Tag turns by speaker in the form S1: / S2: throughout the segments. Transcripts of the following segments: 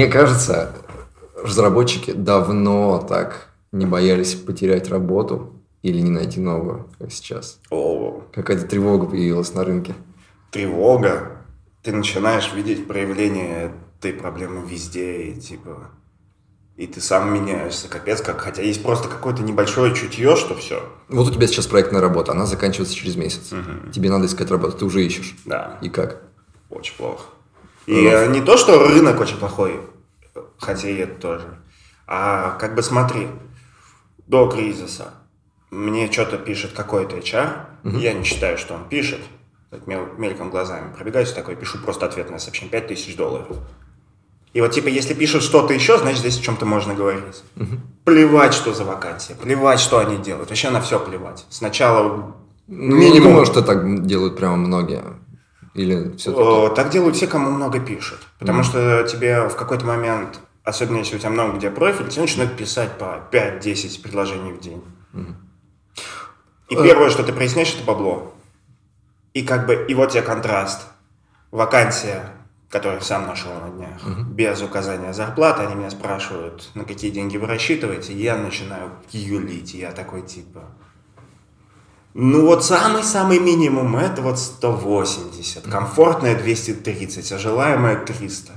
S1: Мне кажется, разработчики давно так не боялись потерять работу или не найти новую, как сейчас.
S2: О,
S1: Какая-то тревога появилась на рынке.
S2: тревога. Ты начинаешь видеть проявление этой проблемы везде, и типа... И ты сам меняешься, капец как. Хотя есть просто какое-то небольшое чутье, что все.
S1: Вот у тебя сейчас проектная работа, она заканчивается через месяц. Тебе надо искать работу, ты уже ищешь.
S2: Да,
S1: И как?
S2: очень плохо. И э, не то, что рынок очень плохой, хотя и это тоже. А как бы смотри, до кризиса мне что-то пишет какой-то HR, я не считаю, что он пишет, так мел- мельком глазами пробегаюсь такой, пишу просто ответное сообщение, 5000 долларов. И вот типа, если пишут что-то еще, значит, здесь о чем-то можно говорить. Плевать, что за вакансия, плевать, что они делают, вообще на все плевать. Сначала
S1: Ну, я не думаю, что так делают прямо многие. Или.
S2: Э, Так делают все, кому много пишут. Потому что тебе в какой-то момент, особенно если у тебя много где профиль, тебе начинают писать по 5-10 предложений в день. И первое, что ты проясняешь, это бабло. И как бы, и вот тебе контраст. Вакансия, которую я сам нашел на днях, без указания зарплаты, они меня спрашивают, на какие деньги вы рассчитываете, и я начинаю юлить, я такой типа... Ну вот самый-самый минимум это вот 180, комфортная 230, а желаемое 300.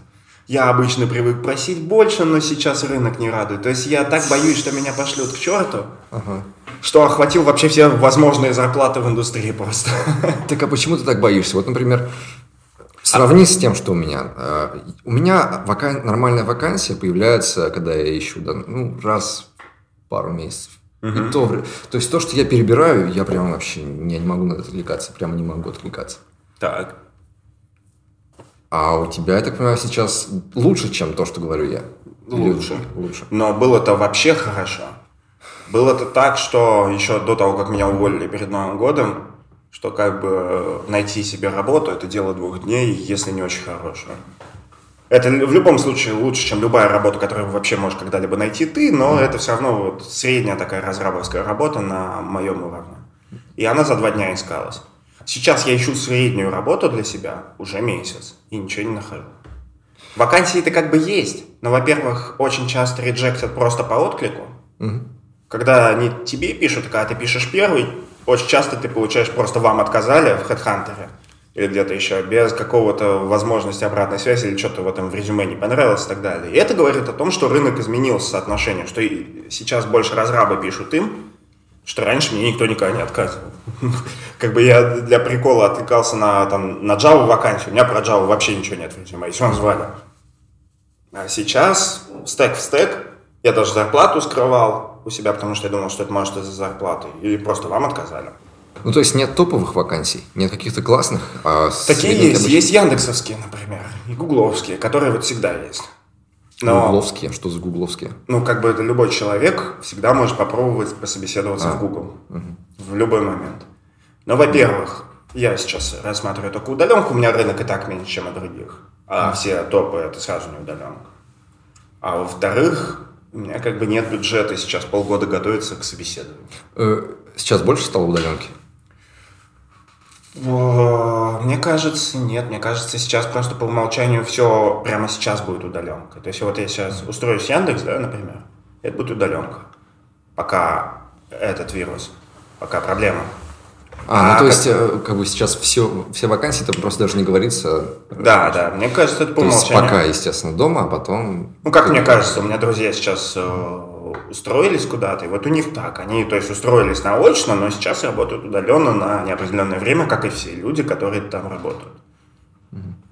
S2: Я обычно привык просить больше, но сейчас рынок не радует. То есть я так боюсь, что меня пошлют к черту,
S1: Ага.
S2: что охватил вообще все возможные зарплаты в индустрии просто.
S1: Так а почему ты так боишься? Вот, например, сравни с тем, что у меня. Э, У меня вакан- нормальная вакансия появляется, когда я ищу да, ну, раз в пару месяцев. И то, то есть то, что я перебираю, я прям вообще я не могу на это отвлекаться, прямо не могу отвлекаться.
S2: Так.
S1: А у тебя, я так понимаю, сейчас лучше, чем то, что говорю я? Или
S2: Лучше.
S1: Лучше.
S2: Но было-то вообще хорошо. Было-то так, что еще до того, как меня уволили перед Новым годом, что как бы найти себе работу – это дело двух дней, если не очень хорошее. Это в любом случае лучше, чем любая работа, которую вообще можешь когда-либо найти ты, но это все равно вот средняя такая разрабовская работа на моем уровне. И она за два дня искалась. Сейчас я ищу среднюю работу для себя уже месяц и ничего не нахожу. Вакансии-то как бы есть, но, во-первых, очень часто реджектят просто по отклику. Когда они тебе пишут, когда ты пишешь первый, очень часто ты получаешь просто вам отказали в HeadHunter или где-то еще, без какого-то возможности обратной связи или что-то в этом в резюме не понравилось и так далее. И это говорит о том, что рынок изменился соотношением, что сейчас больше разрабы пишут им, что раньше мне никто никогда не отказывал. Как бы я для прикола отвлекался на, там, на Java вакансию, у меня про Java вообще ничего нет в резюме, и все назвали. А сейчас стек в стек, я даже зарплату скрывал у себя, потому что я думал, что это может из-за зарплаты, или просто вам отказали.
S1: Ну, то есть нет топовых вакансий, нет каких-то классных, а
S2: Такие есть,
S1: обычных.
S2: есть яндексовские, например, и гугловские, которые вот всегда есть. Но,
S1: Гугловские, что за гугловские?
S2: ну, как бы это любой человек всегда может попробовать пособеседоваться
S1: А.
S2: в Google в любой момент. Но, во-первых, я сейчас рассматриваю только удаленку, у меня рынок и так меньше, чем у других, а все топы это сразу не удаленка. А во-вторых, у меня как бы нет бюджета сейчас полгода готовиться к собеседованию.
S1: Э, Сейчас больше стало удаленки?
S2: О, Мне кажется, нет. Мне кажется, сейчас просто по умолчанию все прямо сейчас будет удаленка. То есть вот я сейчас устроюсь Яндекс, да, например, это будет удаленка. Пока этот вирус, пока проблема.
S1: А, ну
S2: А
S1: то
S2: как-
S1: есть, э, как бы сейчас все, все вакансии, там просто даже не говорится.
S2: Да, да, мне кажется, это по
S1: То есть
S2: умолчанию.
S1: пока, естественно, дома, а потом...
S2: Ну, как мне кажется, у меня друзья сейчас э, устроились куда-то, и вот у них так. Они, то есть, устроились наочно, но сейчас работают удаленно на неопределенное время, как и все люди, которые там работают.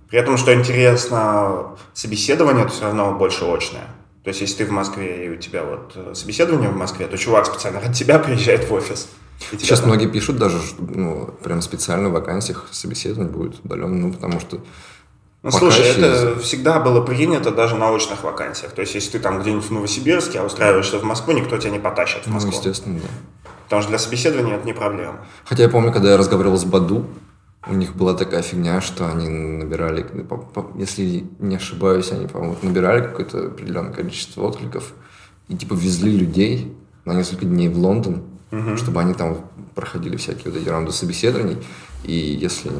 S2: При этом, что интересно, собеседование это все равно больше очное. То есть, если ты в Москве и у тебя вот э, собеседование в Москве, то чувак специально ради тебя приезжает в офис.
S1: Сейчас
S2: там-
S1: многие пишут даже, что, ну, прям специально в вакансиях собеседование будет удаленно, ну, потому что...
S2: Ну,
S1: пока
S2: слушай,
S1: еще
S2: это всегда было принято даже на очных вакансиях. То есть, если ты там где-нибудь в Новосибирске, а устраиваешься в Москву, никто тебя не потащит в
S1: Ну,
S2: Москву.
S1: естественно, да.
S2: Потому что для собеседования это не проблема.
S1: Хотя я помню, когда я разговаривал с Баду, у них была такая фигня, что они набирали, если не ошибаюсь, они, по-моему, набирали какое-то определенное количество откликов и типа везли людей на несколько дней в Лондон, чтобы они там проходили всякие вот эти раунды собеседований. И если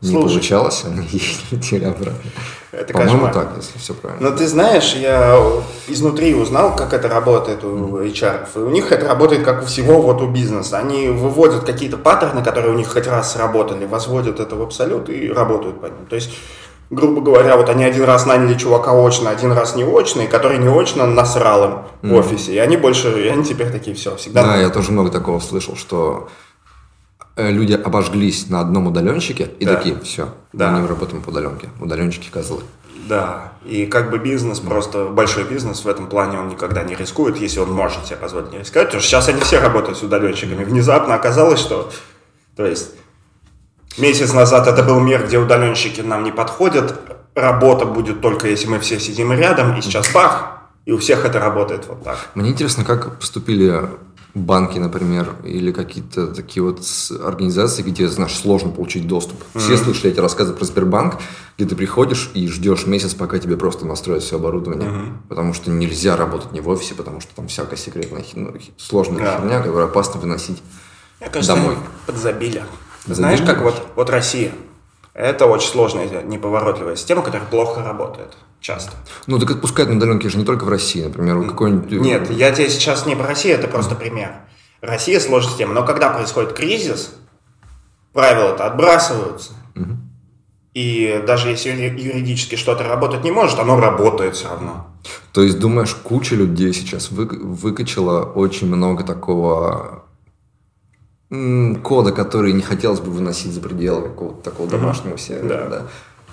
S1: не
S2: Слушай.
S1: получалось, они летели обратно.
S2: Это
S1: По-моему,
S2: кошмар.
S1: так, если все правильно.
S2: Но ты знаешь, я изнутри узнал, как это работает у HR. И у них это работает как у всего вот у бизнеса. Они выводят какие-то паттерны, которые у них хоть раз сработали, возводят это в абсолют и работают по ним. То есть, грубо говоря, вот они один раз наняли чувака очно, один раз не очно, и который не очно насрал им в офисе. И они больше, и они теперь такие, все, всегда...
S1: Да, я тоже много такого слышал, что люди обожглись на одном удаленщике и
S2: Да.
S1: такие, все,
S2: Да.
S1: мы не работаем по удаленке. Удаленщики козлы.
S2: Да, и как бы бизнес, просто большой бизнес в этом плане он никогда не рискует, если он может себе позволить не рисковать. Потому что сейчас они все работают с удаленщиками. Внезапно оказалось, что... То есть месяц назад это был мир, где удаленщики нам не подходят, работа будет только если мы все сидим рядом, и сейчас бах, и у всех это работает вот так.
S1: Мне интересно, как поступили банки, например, или какие-то такие вот организации, где, знаешь, сложно получить доступ. Все слышали эти рассказы про Сбербанк, где ты приходишь и ждешь месяц, пока тебе просто настроят все оборудование. Потому что нельзя работать не в офисе, потому что там всякая секретная, ну, сложная
S2: Да.
S1: херня, которую опасно выносить.
S2: Мне кажется,
S1: Домой.
S2: подзабили.
S1: Забили?
S2: Знаешь, как вот, вот Россия. Это очень сложная, неповоротливая система, которая плохо работает часто.
S1: Ну, так отпускать на удаленке же не только в России, например, какой-нибудь... э,
S2: Нет, я тебе сейчас не про Россию, это просто пример. Россия сложная система, но когда происходит кризис, правила-то отбрасываются. И даже если юри- юридически что-то работать не может, оно работает все равно.
S1: То есть, думаешь, куча людей сейчас вы- выкачала очень много такого кода, который не хотелось бы выносить за пределы какого-то такого домашнего сервера,
S2: Да.
S1: да.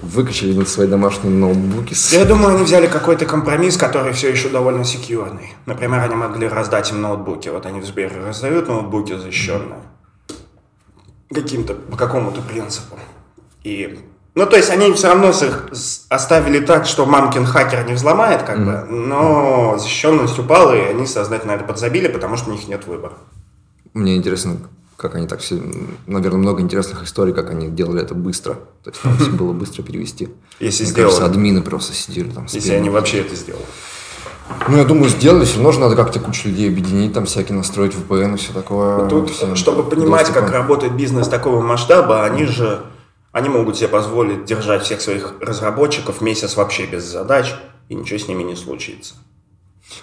S1: Выкачали на свои домашние ноутбуки.
S2: Я думаю, они взяли какой-то компромисс, который все еще довольно секьюрный. Например, они могли раздать им ноутбуки. Вот они в Сбере раздают ноутбуки защищенные. Каким-то, по какому-то принципу. И ну, то есть они все равно их оставили так, что мамкин хакер не взломает, как бы, но защищенность упала, и они сознательно это подзабили, потому что у них нет выбора.
S1: Мне интересно, как они так все... Наверное, много интересных историй, как они делали это быстро. То есть, там все было быстро перевести.
S2: Если
S1: Мне
S2: сделали.
S1: кажется, админы просто сидели там.
S2: Если они вообще это сделали.
S1: Ну, я думаю, сделали. Все равно же надо как-то кучу людей объединить, там всякие настроить VPN и все такое.
S2: Тут,
S1: всем
S2: чтобы понимать,
S1: доступа.
S2: как работает бизнес такого масштаба, они же они могут себе позволить держать всех своих разработчиков месяц вообще без задач, и ничего с ними не случится.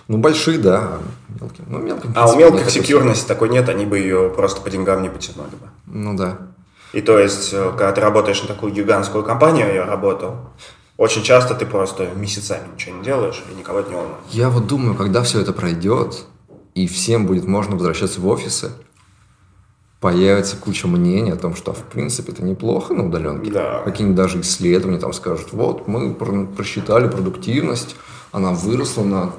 S1: Ну, большие, да. а Мелкие. Ну, мелким,
S2: А у мелких секьюрности такой нет, они бы ее просто по деньгам не потянули бы.
S1: Ну, да.
S2: И то есть, э, когда ты работаешь на такую гигантскую компанию, я работал, очень часто ты просто месяцами ничего не делаешь и никого это не волнует.
S1: Я вот думаю, когда все это пройдет, и всем будет можно возвращаться в офисы, появится куча мнений о том, что, в принципе, это неплохо на удаленке.
S2: Да.
S1: Какие-нибудь даже исследования там скажут, вот, мы про- просчитали продуктивность, она выросла на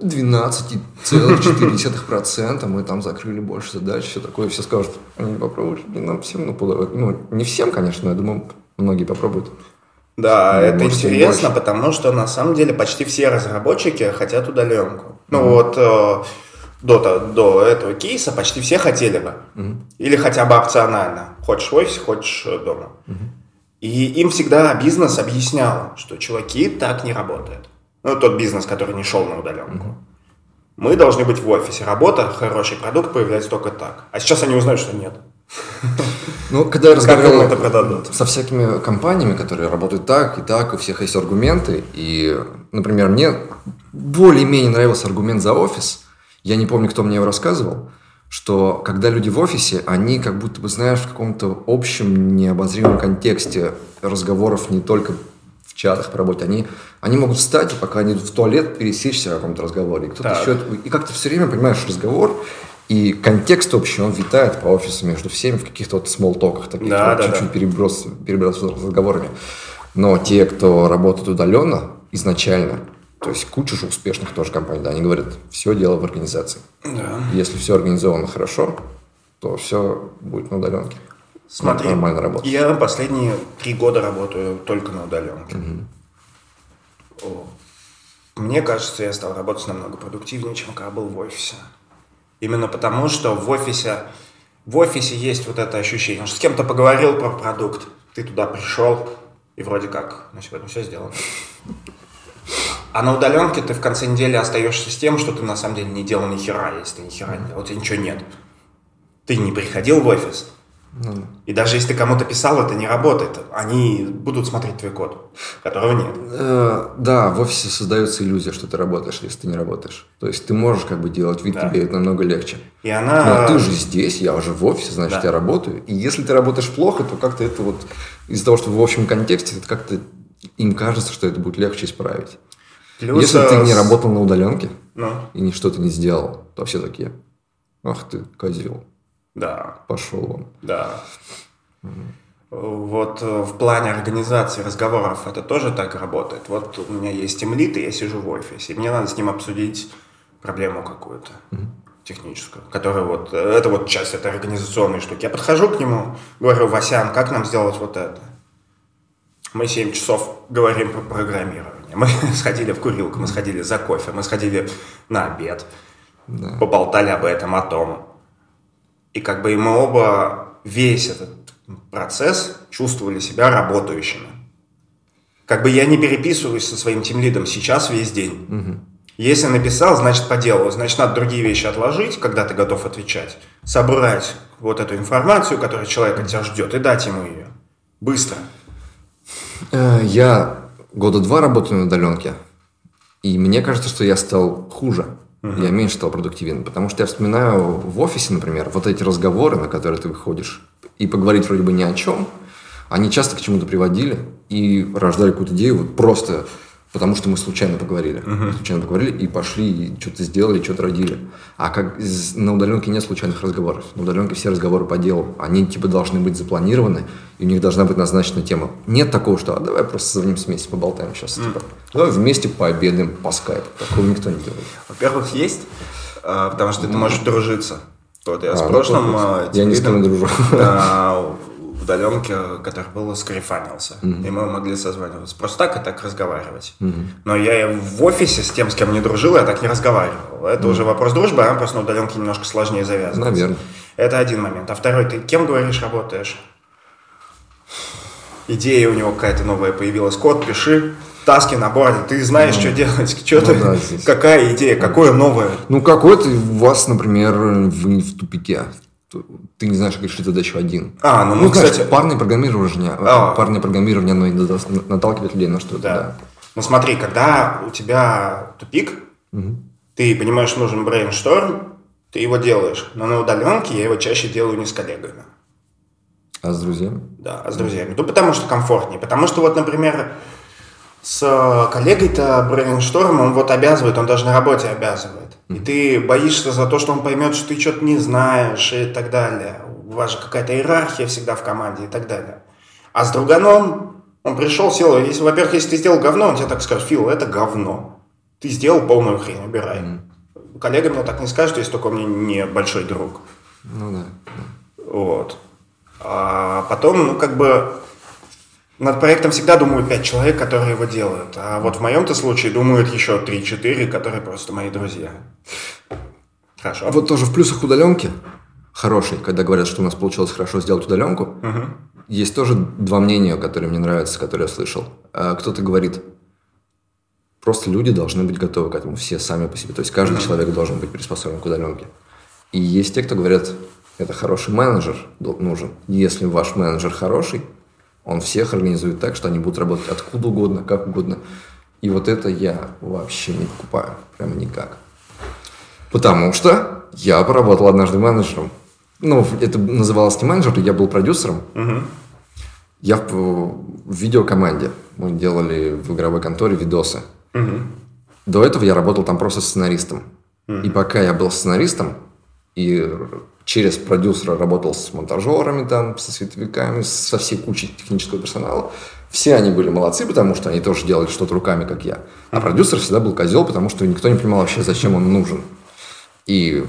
S1: 12,4%, мы там закрыли больше задач, все такое, все скажут, они попробуют, блин, нам всем, ну, подавать». ну, не всем, конечно, но я думаю, многие попробуют.
S2: Да,
S1: Ну,
S2: это
S1: может,
S2: интересно, потому что на самом деле почти все разработчики хотят удаленку. Ну вот э, до, до этого кейса почти все хотели бы. Или хотя бы опционально. Хочешь в офисе, хочешь э, дома. И им всегда бизнес объяснял, что чуваки так не работает. Ну, тот бизнес, который не шел на удаленку. Мы должны быть в офисе. Работа, хороший продукт появляется только так. А сейчас они узнают, что нет.
S1: Ну, когда я разговаривал
S2: это продадут?
S1: со всякими компаниями, которые работают так и так, у всех есть аргументы, и, например, мне более-менее нравился аргумент за офис, я не помню, кто мне его рассказывал, что когда люди в офисе, они как будто бы, знаешь, в каком-то общем, необозримом контексте разговоров не только чатах по работе, они, они могут встать, и пока они идут в туалет, пересечься в каком-то разговоре. И кто-то
S2: Так.
S1: еще... И как-то все время, понимаешь, разговор, и контекст общий, он витает по офису между всеми в каких-то вот смолтоках таких,
S2: Да,
S1: вот
S2: да,
S1: чуть-чуть
S2: да.
S1: переброс, перебрасываться разговорами. Но те, кто работает удаленно изначально, то есть куча же успешных тоже компаний, да, они говорят, все дело в организации.
S2: Да.
S1: Если все организовано хорошо, то все будет на удаленке.
S2: Смотри,
S1: Нормально работать.
S2: я последние три года работаю только на удаленке. О. Мне кажется, я стал работать намного продуктивнее, чем когда был в офисе. Именно потому, что в офисе, в офисе есть вот это ощущение, что с кем-то поговорил про продукт, ты туда пришел, и вроде как на сегодня все сделано. А на удаленке ты в конце недели остаешься с тем, что ты на самом деле не делал ни хера, если ты ни хера не делал, у тебя ничего нет. Ты не приходил в офис, Ну. И даже если ты кому-то писал, это не работает. Они будут смотреть твой код, которого нет.
S1: Э, да, в офисе создается иллюзия, что ты работаешь, если ты не работаешь. То есть ты можешь как бы делать вид, да. тебе это намного легче.
S2: И она...
S1: Но ты же здесь, я уже в офисе, значит, да. я работаю. И если ты работаешь плохо, то как-то это вот из-за того, что в общем контексте, это как-то им кажется, что это будет легче исправить. Плюс, если ты не работал на удаленке ну. и что-то не сделал, то все такие, ах ты, козел.
S2: Да.
S1: Пошел он.
S2: Да. Угу. Вот э, в плане организации разговоров это тоже так работает. Вот у меня есть темлит, и я сижу в офисе. И мне надо с ним обсудить проблему какую-то угу. техническую, которая вот... Э, это вот часть этой организационной штуки. Я подхожу к нему, говорю, Васян, как нам сделать вот это? Мы 7 часов говорим про программирование. Мы сходили в курилку, мы сходили за кофе, мы сходили на обед, да. поболтали об этом, о том. И как бы и мы оба весь этот процесс чувствовали себя работающими. Как бы я не переписываюсь со своим тимлидом сейчас весь день. Угу. Если написал, значит по делу. Значит, надо другие вещи отложить, когда ты готов отвечать. Собрать вот эту информацию, которая человек от тебя ждет, и дать ему ее. Быстро.
S1: Э, я года два работаю на удаленке. И мне кажется, что я стал хуже. Угу. Я меньше стал продуктивен, потому что я вспоминаю в офисе, например, вот эти разговоры, на которые ты выходишь, и поговорить вроде бы ни о чем, они часто к чему-то приводили и рождали какую-то идею вот просто потому что мы случайно поговорили. Uh-huh. Случайно поговорили и пошли, и что-то сделали, что-то родили. А как на удаленке нет случайных разговоров. На удаленке все разговоры по делу. Они типа должны быть запланированы, и у них должна быть назначена тема. Нет такого, что а, давай просто созвонимся вместе, поболтаем сейчас. Uh-huh. Типа, давай вместе пообедаем по скайпу. Такого никто не делает.
S2: Во-первых, есть, а, потому что ты можешь дружиться. Вот я а, с ну, прошлым... Ну,
S1: я ни с кем не дружу
S2: удаленке, который был, скрифанился. Mm-hmm. И мы могли созваниваться. Просто так и так разговаривать. Mm-hmm. Но я в офисе с тем, с кем не дружил, я так не разговаривал. Это mm-hmm. уже вопрос дружбы, а просто на удаленке немножко сложнее завязывается.
S1: Наверное.
S2: Это один момент. А второй, ты кем говоришь, работаешь? Идея у него какая-то новая появилась. Код пиши, таски на борде, ты знаешь, ну, что делать, что ну, да, какая идея, какое новое.
S1: Ну, какой-то у вас, например, вы в тупике ты не знаешь, как решить задачу один.
S2: А, ну, ну, ну
S1: кстати... Знаешь, парное программирование, а. парное программирование, оно наталкивает людей на что-то, да. да.
S2: Ну смотри, когда у тебя тупик, угу. ты понимаешь, нужен brainstorm, ты его делаешь. Но на удаленке я его чаще делаю не с коллегами.
S1: А с друзьями?
S2: Да, а с друзьями. Ну, потому что комфортнее. Потому что вот, например, с коллегой-то брейншторм, он вот обязывает, он даже на работе обязывает. И ты боишься за то, что он поймет, что ты что-то не знаешь и так далее. У вас же какая-то иерархия всегда в команде и так далее. А с друганом он пришел, сел, если, во-первых, если ты сделал говно, он тебе так скажет, Фил, это говно. Ты сделал полную хрень, убирай. Mm. Коллега мне так не скажет, если только он мне не большой друг.
S1: Ну да.
S2: Вот. А потом, ну, как бы, над проектом всегда думают пять человек, которые его делают. А вот в моем-то случае думают еще 3-4, которые просто мои друзья.
S1: Хорошо. Вот тоже в плюсах удаленки хороший, когда говорят, что у нас получилось хорошо сделать удаленку. Угу. Есть тоже два мнения, которые мне нравятся, которые я слышал. А кто-то говорит, просто люди должны быть готовы к этому, все сами по себе. То есть каждый угу. человек должен быть приспособлен к удаленке. И есть те, кто говорят, это хороший менеджер нужен. Если ваш менеджер хороший, он всех организует так, что они будут работать откуда угодно, как угодно. И вот это я вообще не покупаю. Прямо никак. Потому что я поработал однажды менеджером. Ну, это называлось не менеджер, я был продюсером. Угу. Я в, в видеокоманде. Мы делали в игровой конторе видосы. Угу. До этого я работал там просто сценаристом. Угу. И пока я был сценаристом, и через продюсера работал с монтажерами, там, со световиками, со всей кучей технического персонала. Все они были молодцы, потому что они тоже делали что-то руками, как я. А продюсер всегда был козел, потому что никто не понимал вообще, зачем он нужен. И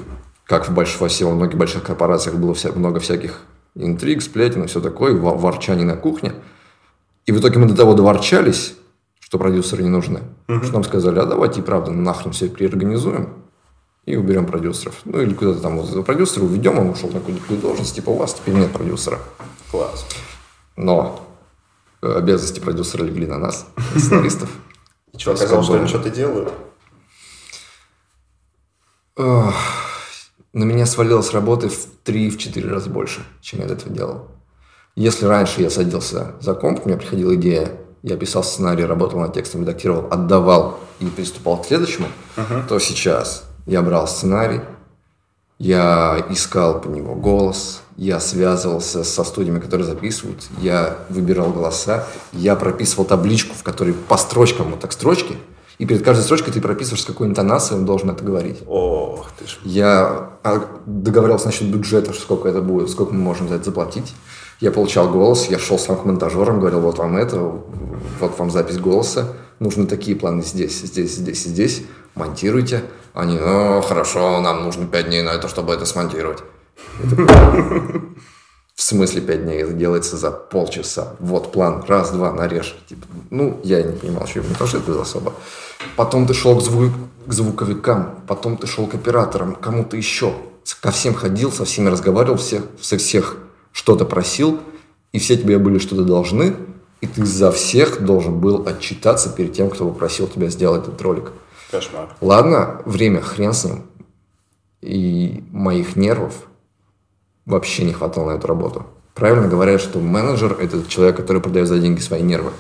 S1: как в большинстве, во многих больших корпорациях было вся, много всяких интриг, сплетен и все такое, ворчаний на кухне. И в итоге мы до того доворчались, что продюсеры не нужны, uh-huh. что нам сказали, а давайте, правда, нахрен все переорганизуем и уберем продюсеров. Ну, или куда-то там вот продюсера уведем, он ушел на какую-то должность, типа у вас теперь нет продюсера.
S2: Класс.
S1: Но обязанности продюсера легли на нас, сценаристов.
S2: И что, оказалось, что они что-то делают?
S1: на меня свалилось работы в 3-4 раза больше, чем я до этого делал. Если раньше я садился за комп, у меня приходила идея, я писал сценарий, работал над текстом, редактировал, отдавал и приступал к следующему, uh-huh. то сейчас я брал сценарий, я искал по него голос, я связывался со студиями, которые записывают, я выбирал голоса, я прописывал табличку, в которой по строчкам вот так строчки, и перед каждой строчкой ты прописываешь, с какой интонацией он должен это говорить.
S2: Ох ты ж.
S1: Я а, договаривался насчет бюджета, сколько это будет, сколько мы можем за это заплатить. Я получал голос, я шел сам к монтажерам, говорил, вот вам это, вот вам запись голоса, нужны такие планы здесь, здесь, здесь и здесь, монтируйте. Они, ну, хорошо, нам нужно пять дней на это, чтобы это смонтировать. В смысле пять дней? Это делается за полчаса. Вот план. Раз, два, нарежь. Типа, ну, я не понимал, что не то, что это особо. Потом ты шел к, звук, к звуковикам, потом ты шел к операторам, кому-то еще. Ко всем ходил, со всеми разговаривал, всех, со всех что-то просил, и все тебе были что-то должны, и ты за всех должен был отчитаться перед тем, кто попросил тебя сделать этот ролик.
S2: Кошмар.
S1: Ладно, время хрен с ним. И моих нервов вообще не хватало на эту работу. Правильно говорят, что менеджер – это человек, который продает за деньги свои нервы.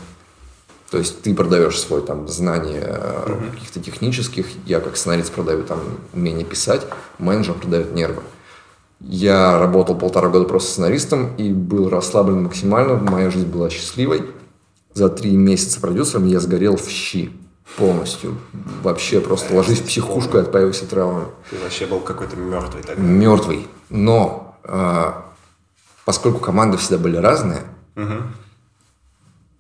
S1: То есть ты продаешь свой там знания mm-hmm. каких-то технических, я как сценарист продаю там умение писать, менеджер продает нервы. Я работал полтора года просто сценаристом и был расслаблен максимально, моя жизнь была счастливой. За три месяца продюсером я сгорел в щи полностью. Вообще просто ложись в психушку и отпаивайся травмами.
S2: Ты вообще был какой-то мертвый тогда.
S1: Мертвый. Но э, поскольку команды всегда были разные, угу.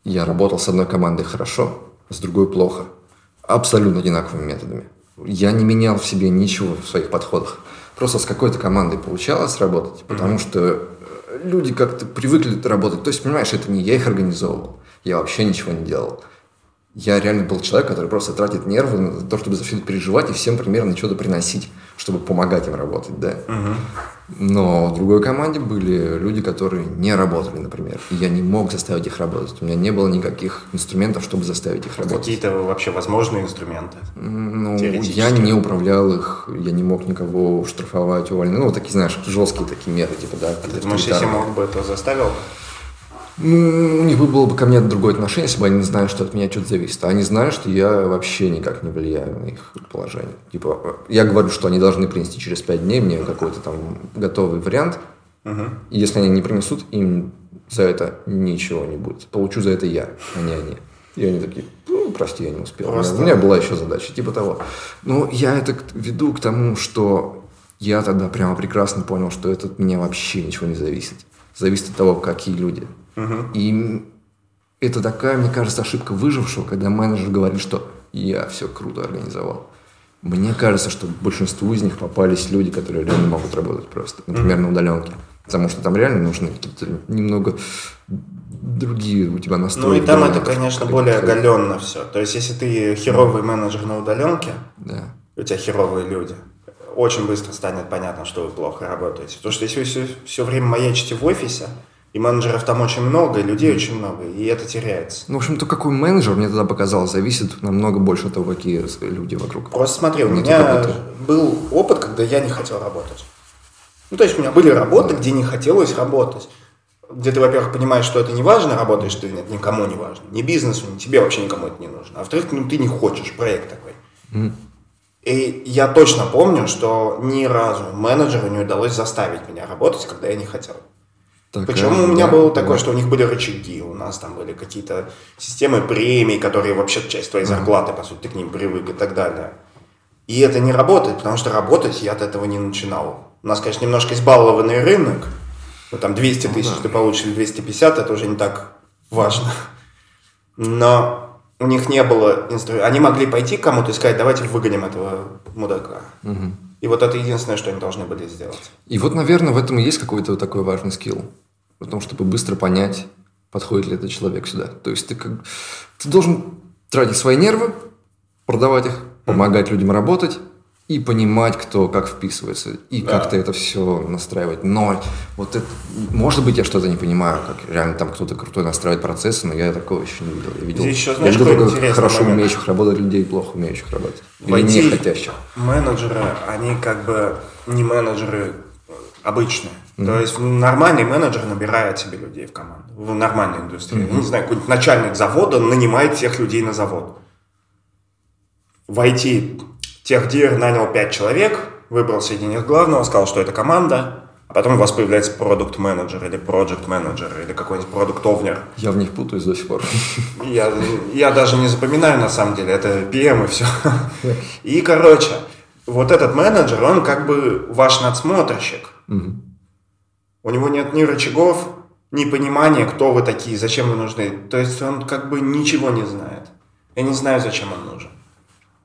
S1: я работал с одной командой хорошо, с другой плохо. Абсолютно одинаковыми методами. Я не менял в себе ничего в своих подходах. Просто с какой-то командой получалось работать, потому угу. что люди как-то привыкли работать. То есть, понимаешь, это не я их организовывал. Я вообще ничего не делал я реально был человек, который просто тратит нервы на то, чтобы за все это переживать и всем примерно что-то приносить, чтобы помогать им работать, да. Угу. Но в другой команде были люди, которые не работали, например. И я не мог заставить их работать. У меня не было никаких инструментов, чтобы заставить их работать.
S2: Какие-то вообще возможные инструменты?
S1: Ну, я не управлял их, я не мог никого штрафовать, увольнять. Ну, такие, знаешь, жесткие такие меры, типа, да.
S2: Ты думаешь, если мог бы, то заставил?
S1: Ну, у них было бы ко мне другое отношение, если бы они не знали, что от меня что-то зависит. А они знают, что я вообще никак не влияю на их положение. Типа, я говорю, что они должны принести через пять дней мне какой-то там готовый вариант. Угу. И если они не принесут, им за это ничего не будет. Получу за это я, а не они. И они такие, ну, прости, я не успел. Просто... У меня была еще задача, типа того. Но я это веду к тому, что я тогда прямо прекрасно понял, что это от меня вообще ничего не зависит. Зависит от того, какие люди. Угу. И это такая, мне кажется, ошибка выжившего, когда менеджер говорит, что я все круто организовал. Мне кажется, что большинству из них попались люди, которые реально могут работать просто, например, mm-hmm. на удаленке. Потому что там реально нужны какие-то немного другие у тебя настройки.
S2: Ну и там это, конечно, более оголенно все. То есть, если ты херовый менеджер на удаленке,
S1: да.
S2: у тебя херовые люди, очень быстро станет понятно, что вы плохо работаете. Потому что если вы все, все время маячите в офисе, и менеджеров там очень много, и людей очень много, и это теряется.
S1: Ну, в общем-то, какой менеджер, мне тогда показалось, зависит намного больше от того, какие люди вокруг.
S2: Просто смотри, у меня был опыт, когда я не хотел работать. Ну, то есть у меня были работы, где не хотелось работать. Где ты, во-первых, понимаешь, что это не важно, работаешь ты, нет, никому не важно. Ни бизнесу, ни тебе вообще никому это не нужно. А во-вторых, ну, ты не хочешь, проект такой. Mm. И я точно помню, что ни разу менеджеру не удалось заставить меня работать, когда я не хотел. Так, Почему у меня да, было такое, да. что у них были рычаги, у нас там были какие-то системы премий, которые вообще часть твоей зарплаты, по сути, ты к ним привык и так далее. И это не работает, потому что работать я от этого не начинал. У нас, конечно, немножко избалованный рынок. Ну, там 200 ну тысяч да. ты получишь или 250, это уже не так важно. Но у них не было инструментов. Они могли пойти к кому-то и сказать, давайте выгоним этого мудака. Угу. И вот это единственное, что они должны были сделать.
S1: И вот, наверное, в этом и есть какой-то вот такой важный скилл. В том, чтобы быстро понять, подходит ли этот человек сюда. То есть ты, как... ты должен тратить свои нервы, продавать их, помогать людям работать, и понимать, кто как вписывается, и
S2: Да.
S1: как-то это все настраивать. Но вот это, может быть, я что-то не понимаю, как реально там кто-то крутой настраивает процессы, но я такого еще не видел. Я видел,
S2: Здесь еще
S1: я
S2: знаешь,
S1: видел
S2: какой
S1: только хорошо
S2: момент?
S1: умеющих работать людей, плохо умеющих работать. Или не хотящих.
S2: менеджеры, они как бы не менеджеры обычные. То есть нормальный менеджер набирает себе людей в команду. В нормальной индустрии. Я не знаю, какой-нибудь начальник завода нанимает всех людей на завод. В IT техдир нанял 5 человек, выбрал среди них главного, сказал, что это команда, а потом у вас появляется продукт-менеджер или проект-менеджер или какой-нибудь продукт-овнер.
S1: Я в них путаюсь до сих пор.
S2: Я, я даже не запоминаю на самом деле, это PM и все. И, короче, вот этот менеджер, он как бы ваш надсмотрщик. У него нет ни рычагов, ни понимания, кто вы такие, зачем вы нужны. То есть он как бы ничего не знает. Я не знаю, зачем он нужен.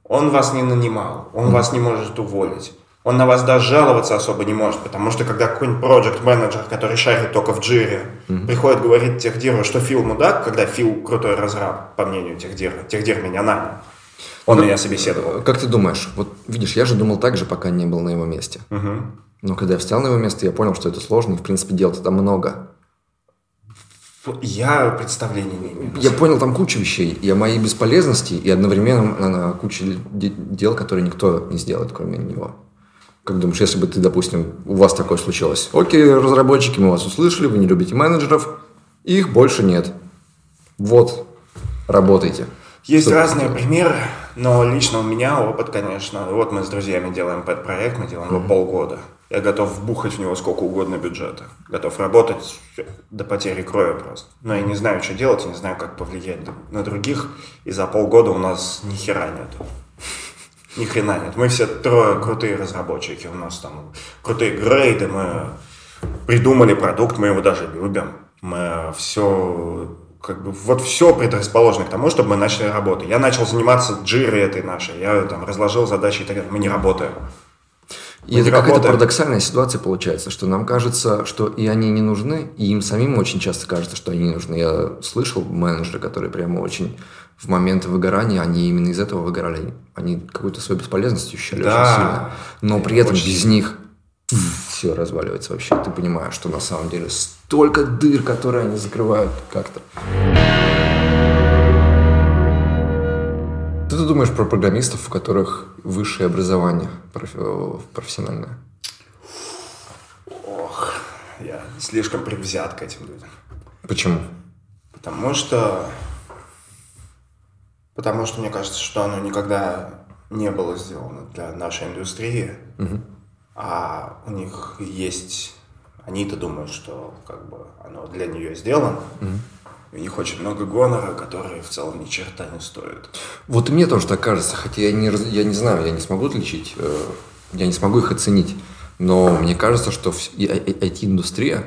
S2: Он вас не нанимал, он вас не может уволить. Он на вас даже жаловаться особо не может, потому что когда какой-нибудь проект менеджер который шарит только в джире, приходит говорить техдиру, что Фил мудак, когда Фил крутой разраб, по мнению техдира. Техдир меня нанял. Он меня собеседовал.
S1: Как ты думаешь? Вот видишь, я же думал так же, пока не был на его месте.
S2: Мгм.
S1: Но когда я встал на его место, я понял, что это сложно, и, в принципе, дел-то там много.
S2: Я представления не имею.
S1: Я понял там кучу вещей, и о моей бесполезности, и одновременно на кучу де- дел, которые никто не сделает, кроме него. Как думаешь, если бы ты, допустим, у вас такое случилось? Окей, разработчики, мы вас услышали, вы не любите менеджеров, их больше нет. Вот, работайте.
S2: Есть
S1: Что-
S2: разные примеры, но лично у меня опыт, конечно. Вот мы с друзьями делаем пэт-проект, мы делаем его полгода. Я готов вбухать в него сколько угодно бюджета. Готов работать до потери крови просто. Но я не знаю, что делать, не знаю, как повлиять на других. И за полгода у нас ни хера нету. Ни хрена нет. Мы все трое крутые разработчики. У нас там крутые грейды. Мы придумали продукт, мы его даже любим. Мы все как бы вот все предрасположено к тому, чтобы мы начали работать. Я начал заниматься джирой этой нашей. Я там разложил задачи и так далее. Мы не работаем.
S1: И это какая-то парадоксальная ситуация получается, что нам кажется, что и они не нужны, и им самим очень часто кажется, что они не нужны. Я слышал менеджеры, которые прямо очень в момент выгорания, они именно из этого выгорали. Они какую-то свою бесполезность ощущали
S2: Да.
S1: очень сильно. Но при этом
S2: Очень
S1: без них все разваливается вообще. Ты понимаешь, что на самом деле столько дыр, которые они закрывают как-то. Что ты думаешь про программистов, у которых высшее образование э, профессиональное?
S2: Ох, я слишком предвзят к этим людям.
S1: Почему?
S2: Потому что... Потому что мне кажется, что оно никогда не было сделано для нашей индустрии. А у них есть... Они-то думают, что как бы оно для нее сделано. У них очень много гонора, которые в целом ни черта не стоят.
S1: Вот мне тоже так кажется, хотя я не, я не знаю, я не смогу отличить, э, я не смогу их оценить, но мне кажется, что IT-индустрия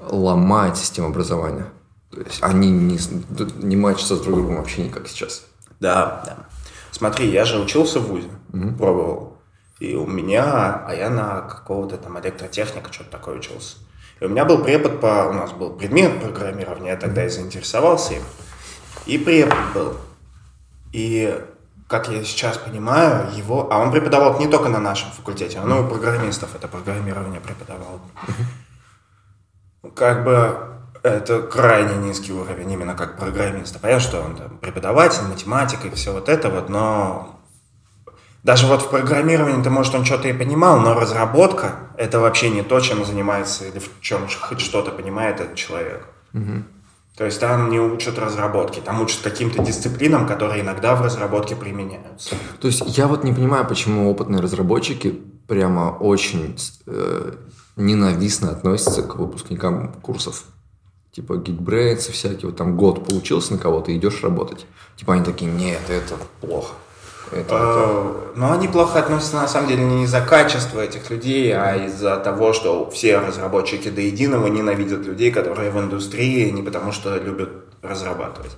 S1: ломает систему образования. То есть они не, не матчатся с друг другом вообще никак сейчас.
S2: Да, да. Смотри, я же учился в ВУЗе, пробовал. И у меня, а я на какого-то там электротехника, что-то такое учился. И у меня был препод по, у нас был предмет программирования, я тогда и заинтересовался им. И препод был. И, как я сейчас понимаю, его... А он преподавал не только на нашем факультете, он и у программистов это программирование преподавал. Как бы это крайне низкий уровень именно как программиста. Понятно, что он там преподаватель, математик и все вот это вот, но даже вот в программировании, то может, он что-то и понимал, но разработка – это вообще не то, чем занимается или в чем хоть что-то понимает этот человек. То есть там не учат разработки, там учат каким-то дисциплинам, которые иногда в разработке применяются.
S1: То есть я вот не понимаю, почему опытные разработчики прямо очень э, ненавистно относятся к выпускникам курсов. Типа и всякие, вот там год поучился на кого-то идешь работать. Типа они такие, нет, это плохо. Это, это».
S2: Э, Но они плохо относятся на самом деле не из-за качества этих людей, а из-за того, что все разработчики до единого ненавидят людей, которые в индустрии, не потому что любят разрабатывать.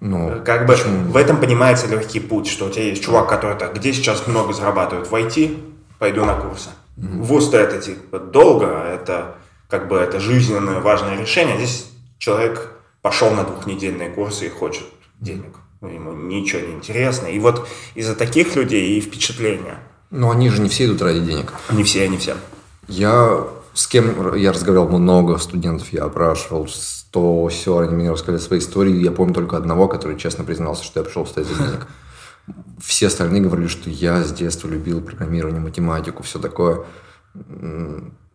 S1: Ну,
S2: Как бы в этом понимается легкий путь, что у тебя есть чувак, который так, где сейчас много зарабатывают в IT, пойду на курсы. Вуз-то это типа долго, это как бы это жизненное важное решение. Здесь человек пошел на двухнедельные курсы и хочет денег. Ну, Ему ничего не интересно. И вот из-за таких людей и впечатления.
S1: Но они же не все идут ради денег.
S2: Не все, не все.
S1: Я с кем я разговаривал много студентов, я опрашивал, что все, они мне рассказали свои истории. Я помню только одного, который честно признался, что я пришел стать за денег. Все остальные говорили, что я с детства любил программирование, математику, все такое.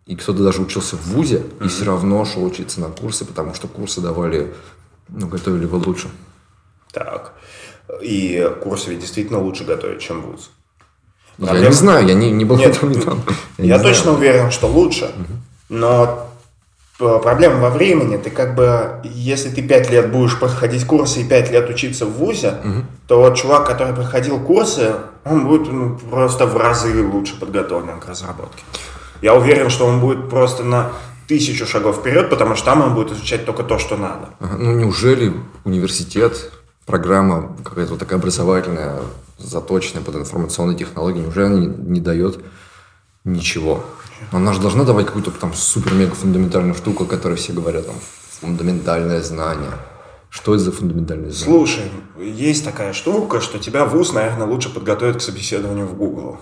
S1: И кто-то даже учился в ВУЗе и все равно шел учиться на курсы, потому что курсы давали, ну, готовили его лучше.
S2: Так. И курсы ведь действительно лучше готовят, чем ВУЗ.
S1: Проблема... Я не знаю, я не, не был
S2: Нет, не там. Я, я точно знаю. уверен, что лучше. Угу. Но проблема во времени. Ты как бы, если ты пять лет будешь проходить курсы и пять лет учиться в ВУЗе, угу. то вот чувак, который проходил курсы, он будет ну, просто в разы лучше подготовлен к разработке. Я уверен, что он будет просто на тысячу шагов вперед, потому что там он будет изучать только то, что надо.
S1: Ага, ну неужели университет, программа какая-то вот такая образовательная, заточенная под информационные технологии, неужели она не, не дает ничего? Она же должна давать какую-то там супер-мега фундаментальную штуку, о которой все говорят, там, фундаментальное знание. Что это за фундаментальное знание?
S2: Слушай, есть такая штука, что тебя вуз, наверное, лучше подготовит к собеседованию в Google.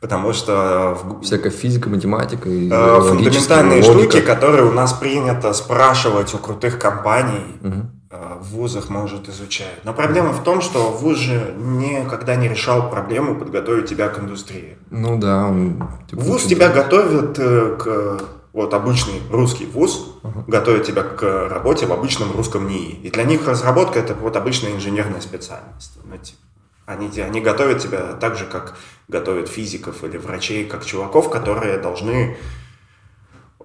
S2: Потому что...
S1: В... Всякая физика, математика и
S2: э, Фундаментальные штуки, которые у нас принято спрашивать у крутых компаний, угу. В вузах, может, изучают. Но проблема в том, что вуз же никогда не решал проблему подготовить тебя к индустрии.
S1: Ну да. Он,
S2: типа, вуз тебя готовит э, к... Вот обычный русский вуз uh готовит тебя к работе в обычном русском НИИ. И для них разработка это вот обычная инженерная специальность. Ну, типа. Они, они готовят тебя так же, как готовят физиков или врачей, как чуваков, которые должны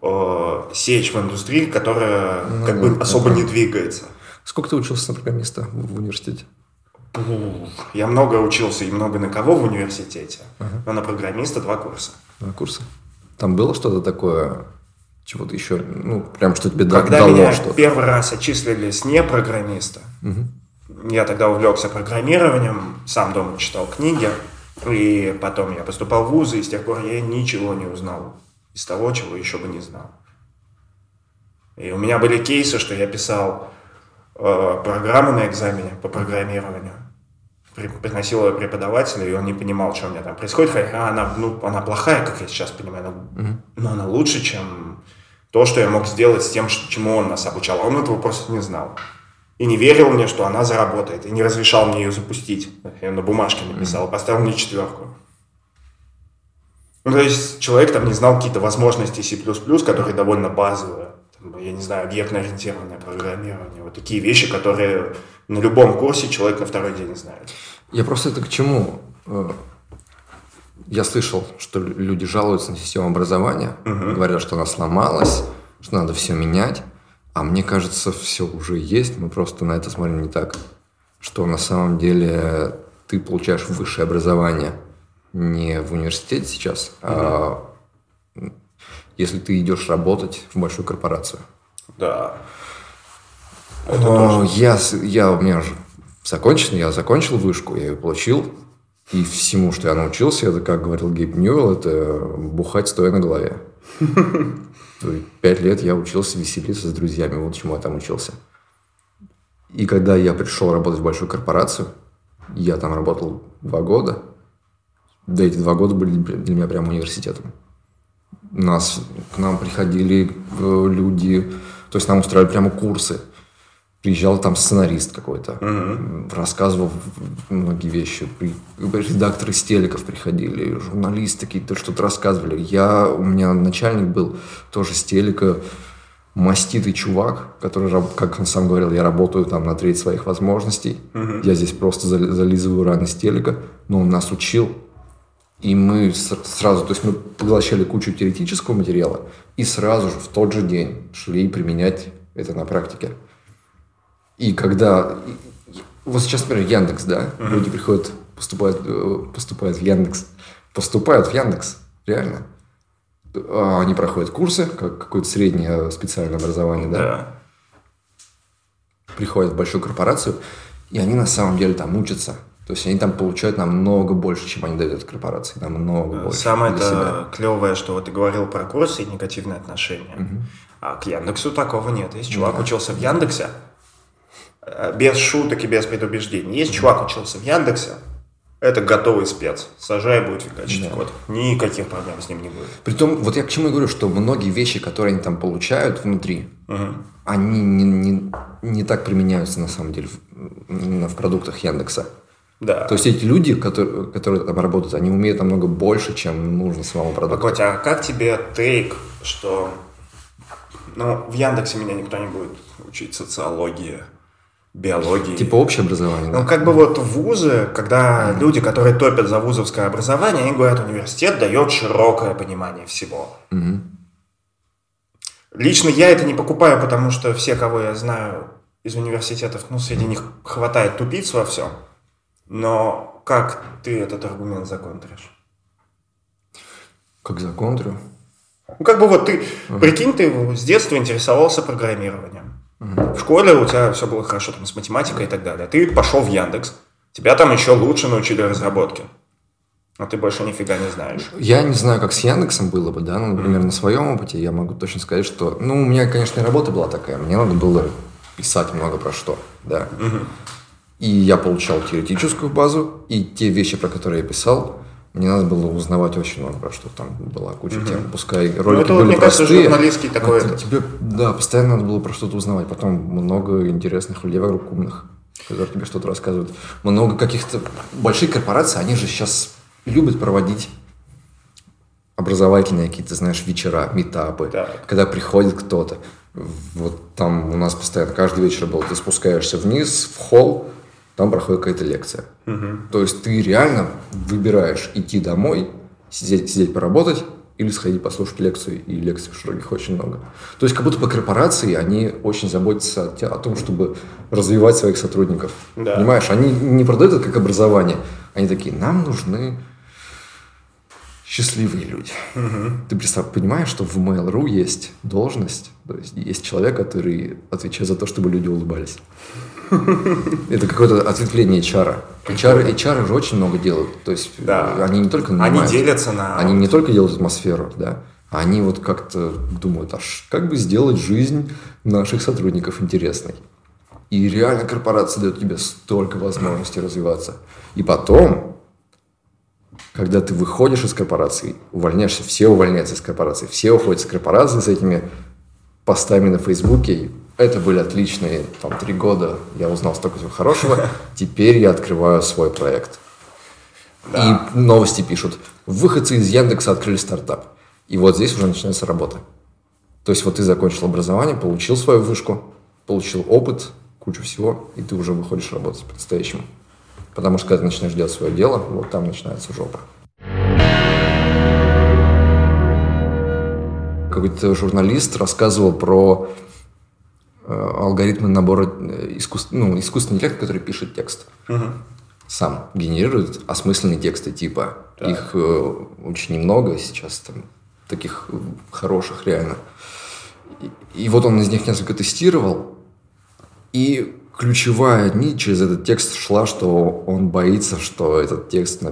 S2: э, сечь в индустрии, которая ну, как бы особо не двигается.
S1: Сколько ты учился на программиста в университете?
S2: Я много учился и много на кого в университете, ага. но на программиста два курса.
S1: Два курса. Там было что-то такое, чего-то еще, ну, прям что тебе
S2: Когда дало меня что первый раз отчислили с не программиста, угу я тогда увлекся программированием, сам дома читал книги, и потом я поступал в вузы, и с тех пор я ничего не узнал из того, чего еще бы не знал. И у меня были кейсы, что я писал э, программы на экзамене по программированию, при, приносил ее преподавателю, и он не понимал, что у меня там происходит. Хотя она, ну, она плохая, как я сейчас понимаю, но, mm но она лучше, чем то, что я мог сделать с тем, чему он нас обучал. Он этого просто не знал и не верил мне, что она заработает, и не разрешал мне ее запустить. Я на бумажке написал, поставил мне четверку. Ну, то есть человек там не знал какие-то возможности C++, которые довольно базовые. Я не знаю, объектно-ориентированное программирование. Вот такие вещи, которые на любом курсе человек на второй день знает.
S1: Я просто это к чему? Э, я слышал, что люди жалуются на систему образования, угу. говорят, что она сломалась, что надо все менять. А мне кажется, все уже есть, мы просто на это смотрим не так. Что на самом деле ты получаешь высшее образование не в университете сейчас, mm-hmm. а если ты идешь работать в большую корпорацию.
S2: Да.
S1: Это я, я, у меня же закончен, я закончил вышку, я ее получил. И всему, что я научился, это, как говорил Гейб Ньюэлл, это бухать стоя на голове. Пять лет я учился веселиться с друзьями. Вот чему я там учился. И когда я пришел работать в большую корпорацию, я там работал два года. Да, эти два года были для меня прям университетом. Нас, к нам приходили э, люди, то есть нам устраивали прямо курсы – приезжал там сценарист какой-то, угу. рассказывал многие вещи. Редакторы с телеков приходили, журналисты какие-то что-то рассказывали. Я, у меня начальник был тоже с телека, маститый чувак, который, как он сам говорил, я работаю там на треть своих возможностей. Угу. Я здесь просто зализываю раны с телека. Но он нас учил. И мы сразу, то есть мы поглощали кучу теоретического материала и сразу же в тот же день шли применять это на практике. И когда... Вот сейчас, например, Яндекс, да? Uh-huh. Люди приходят, поступают, э, поступают в Яндекс. Поступают в Яндекс, реально. А, они проходят курсы, как какое-то среднее специальное образование, да? Да. Приходят в большую корпорацию, и они на самом деле там учатся. То есть они там получают намного больше, чем они дают корпорации. Намного больше.
S2: Самое это клевое, что вот ты говорил про курсы и негативные отношения. Угу. А к Яндексу такого нет. Если чувак да. учился в Яндексе, Э, без шуток и без предубеждений. Есть чувак учился в Яндексе, это готовый спец. Сажай, будет фигачить да. код. Никаких проблем с ним не будет.
S1: Притом, вот я к чему говорю, что многие вещи, которые они там получают внутри, угу. они не, не, не так применяются на самом деле в, в продуктах Яндекса.
S2: Да.
S1: То есть эти люди, которые, которые там работают, они умеют намного больше, чем нужно самому продукту.
S2: Котя, а как тебе тейк, что ну, в Яндексе меня никто не будет учить социологии, биологии.
S1: Типа общее образование,
S2: Ну, как бы вот вузы, когда mm-hmm. люди, которые топят за вузовское образование, они говорят, университет дает широкое понимание всего.
S1: Mm-hmm.
S2: Лично я это не покупаю, потому что все, кого я знаю из университетов, ну, среди них хватает тупиц во всем. Но как ты этот аргумент законтришь?
S1: Как законтрю?
S2: Ну, как бы вот ты, uh-huh. прикинь, ты с детства интересовался программированием. Uh-huh. В школе у тебя все было хорошо там, с математикой и так далее. Ты пошел в Яндекс. Тебя там еще лучше научили разработке. А ты больше нифига не знаешь.
S1: Я не знаю, как с Яндексом было бы, да, ну, например, mm-hmm. на своем опыте я могу точно сказать, что, ну, у меня, конечно, работа была такая, мне надо было писать много про что, да.
S2: Mm-hmm.
S1: И я получал теоретическую базу, и те вещи, про которые я писал, мне надо было узнавать очень много про что там была куча угу. тем. Пускай
S2: ну, ролики ну, это, были мне простые. Кажется, журналистский такой
S1: это. Тебе, да, постоянно надо было про что-то узнавать. Потом много интересных людей вокруг умных, которые тебе что-то рассказывают. Много каких-то... Большие корпорации, они же сейчас любят проводить образовательные какие-то, знаешь, вечера, метапы,
S2: так.
S1: когда приходит кто-то. Вот там у нас постоянно каждый вечер был, ты спускаешься вниз в холл, там проходит какая-то лекция.
S2: Угу.
S1: То есть ты реально выбираешь идти домой, сидеть, сидеть поработать или сходить послушать лекцию, и лекций в широких очень много. То есть как будто по корпорации они очень заботятся о, о том, чтобы развивать своих сотрудников.
S2: Да.
S1: Понимаешь, они не продают это как образование. Они такие, нам нужны счастливые люди.
S2: Угу.
S1: Ты представь, понимаешь, что в Mail.ru есть должность, то есть есть человек, который отвечает за то, чтобы люди улыбались. Это какое-то ответвление HR. HR, HR же очень много делают. То есть
S2: да.
S1: они не только нанимают,
S2: Они делятся на...
S1: Они не только делают атмосферу, да, они вот как-то думают, аж как бы сделать жизнь наших сотрудников интересной. И реально корпорация дает тебе столько возможностей развиваться. И потом, когда ты выходишь из корпорации, увольняешься, все увольняются из корпорации, все уходят из корпорации с этими постами на Фейсбуке, это были отличные там три года. Я узнал столько всего хорошего. Теперь я открываю свой проект. Да. И новости пишут. Выходцы из Яндекса открыли стартап. И вот здесь уже начинается работа. То есть вот ты закончил образование, получил свою вышку, получил опыт, кучу всего, и ты уже выходишь работать по-настоящему. Потому что когда ты начинаешь делать свое дело, вот там начинается жопа. Какой-то журналист рассказывал про алгоритмы набора э, искусств, ну, искусственный интеллект, который пишет текст.
S2: Угу.
S1: Сам генерирует осмысленные тексты типа. Так. Их э, очень немного сейчас, там, таких хороших реально. И, и вот он из них несколько тестировал, и ключевая нить через этот текст шла, что он боится, что этот текст,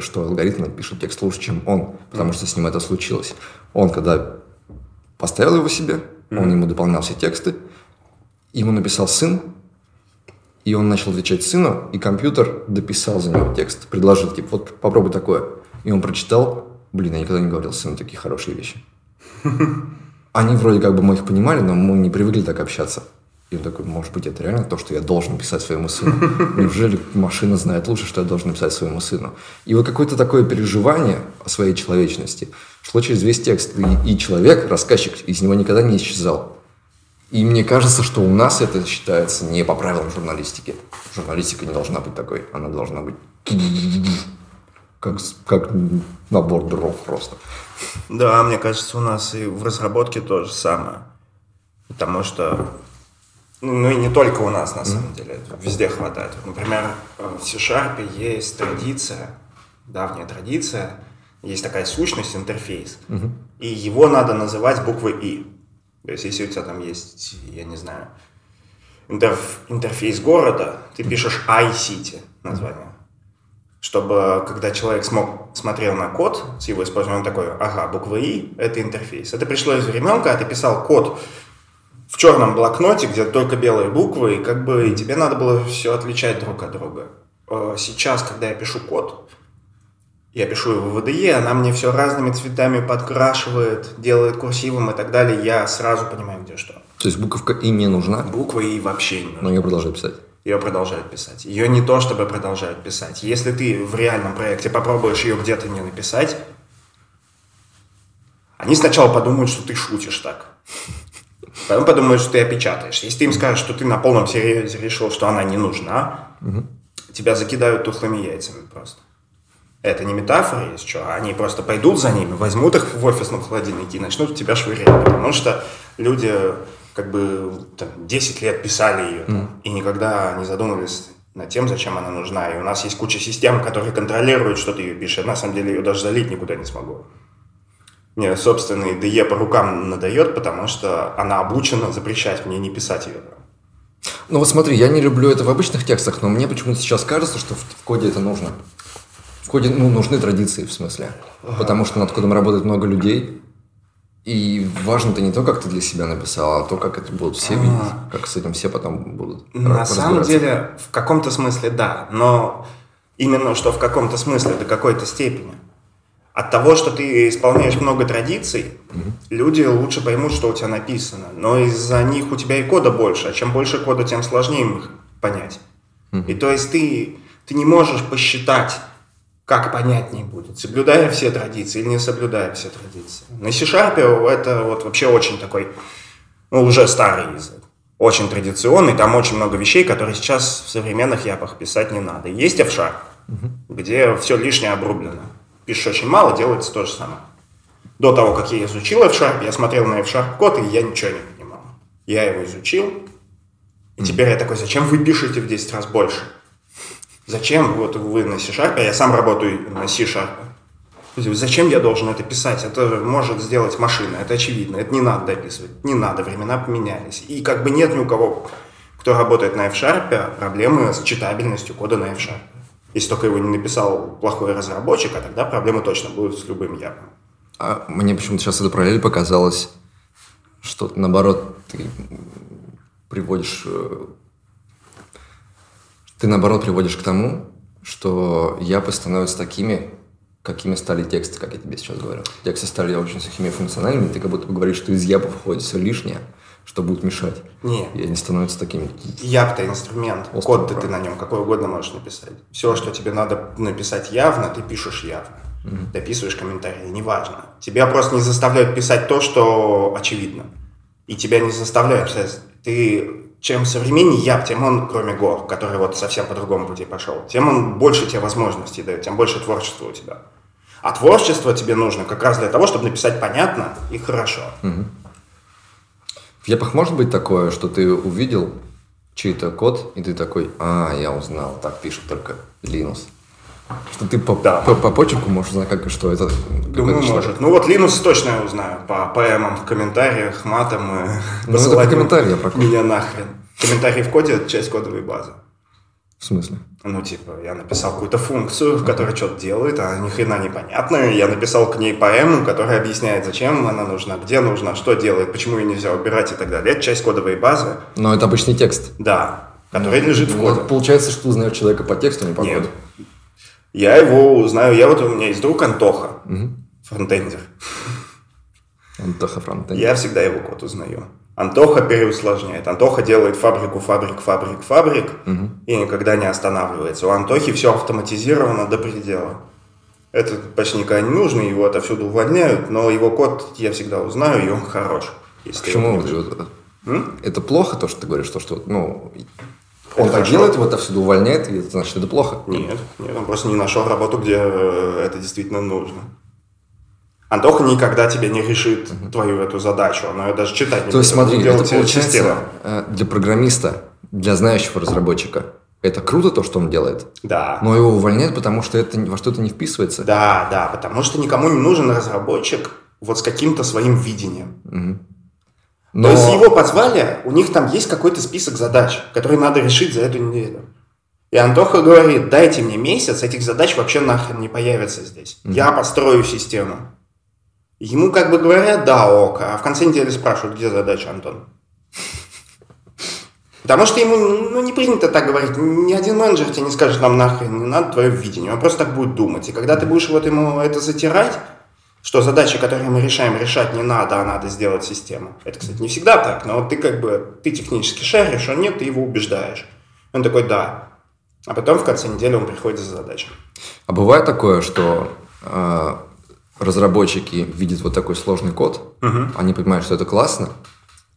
S1: что алгоритм напишет текст лучше, чем он, потому что с ним это случилось. Он, когда поставил его себе, он ему дополнял все тексты, Ему написал сын, и он начал отвечать сыну, и компьютер дописал за него текст, предложил, типа, вот попробуй такое. И он прочитал, блин, я никогда не говорил сыну такие хорошие вещи. Они вроде как бы мы их понимали, но мы не привыкли так общаться. И он такой, может быть, это реально то, что я должен писать своему сыну? Неужели машина знает лучше, что я должен написать своему сыну? И вот какое-то такое переживание о своей человечности шло через весь текст. И, и человек, рассказчик, из него никогда не исчезал. И мне кажется, что у нас это считается не по правилам журналистики. Журналистика не должна быть такой. Она должна быть как, как набор дров просто.
S2: Да, мне кажется, у нас и в разработке то же самое. Потому что, ну и не только у нас, на самом деле, везде хватает. Например, в C-Sharp есть традиция, давняя традиция, есть такая сущность, интерфейс,
S1: mm-hmm.
S2: и его надо называть буквой «и». То есть, если у тебя там есть, я не знаю, интерф, интерфейс города, ты пишешь iCity название. Чтобы, когда человек смог, смотрел на код с его использованием, он такой, ага, буква И – это интерфейс. Это пришло из времен, когда ты писал код в черном блокноте, где только белые буквы, и как бы тебе надо было все отличать друг от друга. э, сейчас, когда я пишу код, я пишу его в VDE, она мне все разными цветами подкрашивает, делает курсивом и так далее, я сразу понимаю, где что.
S1: То есть буковка «и» не нужна,
S2: Буквы и вообще не нужны.
S1: но ее продолжаю писать.
S2: ее продолжают писать. Ее не то, чтобы продолжают писать. Если ты в реальном проекте попробуешь ее где-то не написать, они сначала подумают, что ты шутишь так. Потом подумают, что ты опечатаешь. Если ты им скажешь, что ты на полном серьезе решил, что она не нужна, тебя закидают тухлыми яйцами просто. Это не метафора, есть что. Они просто пойдут за ними, возьмут их в офисном холодильнике и начнут тебя швырять. Потому что люди как бы там, 10 лет писали ее там, и никогда не задумывались над тем, зачем она нужна. И у нас есть куча систем, которые контролируют, что ты ее пишешь. Я, на самом деле ее даже залить никуда не смогу. Мне собственный DE по рукам надает, потому что она обучена запрещать мне не писать ее.
S1: Ну вот смотри, я не люблю это в обычных текстах, но мне почему-то сейчас кажется, что в, в коде это нужно. В коде ну, нужны традиции, в смысле. Потому что над кодом работает много людей. И важно-то не то, как ты для себя написал, а то, как это будут все видеть. Как с этим все потом будут
S2: На самом деле, в каком-то смысле да, но именно что в каком-то смысле, до какой-то степени. От того, что ты исполняешь много традиций, люди лучше поймут, что у тебя написано. Но из-за них у тебя и кода больше, а чем больше кода, тем сложнее их понять. И то есть ты, ты не можешь посчитать, как понятнее будет, соблюдая все традиции или не соблюдая все традиции. На C-Sharp это вот вообще очень такой, ну, уже старый язык. Очень традиционный, там очень много вещей, которые сейчас в современных япах писать не надо. Есть F-Sharp, где все лишнее обрублено. Пишешь очень мало, делается то же самое. До того, как я изучил F-Sharp, я смотрел на F-Sharp код, и я ничего не понимал. Я его изучил, и теперь я такой, зачем вы пишете в 10 раз больше? Зачем вот вы на C-Sharp, а я сам работаю на C-Sharp. Зачем я должен это писать? Это может сделать машина, это очевидно. Это не надо дописывать, не надо, времена поменялись. И как бы нет ни у кого, кто работает на F-Sharp, проблемы с читабельностью кода на F-Sharp. Если только его не написал плохой разработчик, а тогда проблемы точно будут с любым япом.
S1: А мне почему-то сейчас эта параллель показалась, что наоборот ты приводишь... Ты наоборот приводишь к тому, что япы становятся такими, какими стали тексты, как я тебе сейчас говорю. Тексты стали очень сухими и функциональными, ты как будто бы говоришь, что из япов входит все лишнее, что будет мешать.
S2: Нет.
S1: И они становятся такими.
S2: Яб-то инструмент.
S1: Острый
S2: Код-то ты на нем какой угодно можешь написать. Все, что тебе надо написать явно, ты пишешь явно. Дописываешь комментарии, неважно. Тебя просто не заставляют писать то, что очевидно. И тебя не заставляют писать. Ты чем современнее яб, тем он, кроме гор, который вот совсем по другому пути пошел, тем он больше тебе возможностей дает, тем больше творчества у тебя. А творчество тебе нужно как раз для того, чтобы написать понятно и хорошо.
S1: В япах может быть такое, что ты увидел чей-то код, и ты такой, а, я узнал, так пишет только Linux. Что ты по,
S2: Да.
S1: по, по почерку можешь узнать, как, что это.
S2: Думаю, может. Ну вот Linux точно я узнаю по ПМам в комментариях, матом и
S1: Ну, это комментариям, про код.
S2: меня нахрен. Комментарий в коде – это часть кодовой базы.
S1: В смысле?
S2: Ну, типа, я написал какую-то функцию, в которой что-то делает, а ни хрена непонятно. Я написал к ней поэму, которая объясняет, зачем она нужна, где нужна, что делает, почему ее нельзя убирать и так далее. Это часть кодовой базы,
S1: Но это обычный текст.
S2: да, который лежит в
S1: Ну,
S2: коде.
S1: Получается, что ты узнаешь человека по тексту, а не по
S2: Нет.
S1: коду.
S2: Я его узнаю. Я вот у меня есть друг Антоха, фронтендер.
S1: Антоха фронтенд.
S2: Я всегда его код узнаю. Антоха переусложняет. Антоха делает фабрику, фабрик, фабрик, фабрик и никогда не останавливается. У Антохи все автоматизировано до предела. Это почти никогда не нужно, его отовсюду увольняют, но его код я всегда узнаю, и он хорош. если
S1: Почему?
S2: его не будет.
S1: Вот, Это плохо, то, что ты говоришь, то, что, ну, он так
S2: хорошо.
S1: делает, его отовсюду увольняет, и это значит, это плохо.
S2: Нет, нет, он просто не нашел работу, где э, это действительно нужно. Антоха никогда тебе не решит твою эту задачу, он ее даже читать не
S1: То есть, смотри, это получается
S2: систему.
S1: э, для программиста, для знающего разработчика, это круто то, что он делает,
S2: Да.
S1: но его увольняют, потому что это во что-то не вписывается.
S2: Да, да, потому что никому не нужен разработчик вот с каким-то своим видением.
S1: Но...
S2: То есть его позвали, у них там есть какой-то список задач, которые надо решить за эту неделю. И Антоха говорит, дайте мне месяц, этих задач вообще нахрен не появится здесь. Я построю систему. Ему как бы говорят, да, ок, а в конце недели спрашивают, где задача, Антон? Потому что ему ну, не принято так говорить. Ни один менеджер тебе не скажет, нам нахрен не надо твое видение. Он просто так будет думать. И когда ты будешь вот ему это затирать, что задачи, которые мы решаем, решать не надо, а надо сделать систему. Это, кстати, не всегда так, но вот ты как бы, ты технически шаришь, он нет, ты его убеждаешь. Он такой, да. А потом в конце недели он приходит за задачей.
S1: А бывает такое, что э, разработчики видят вот такой сложный код, угу. они понимают, что это классно,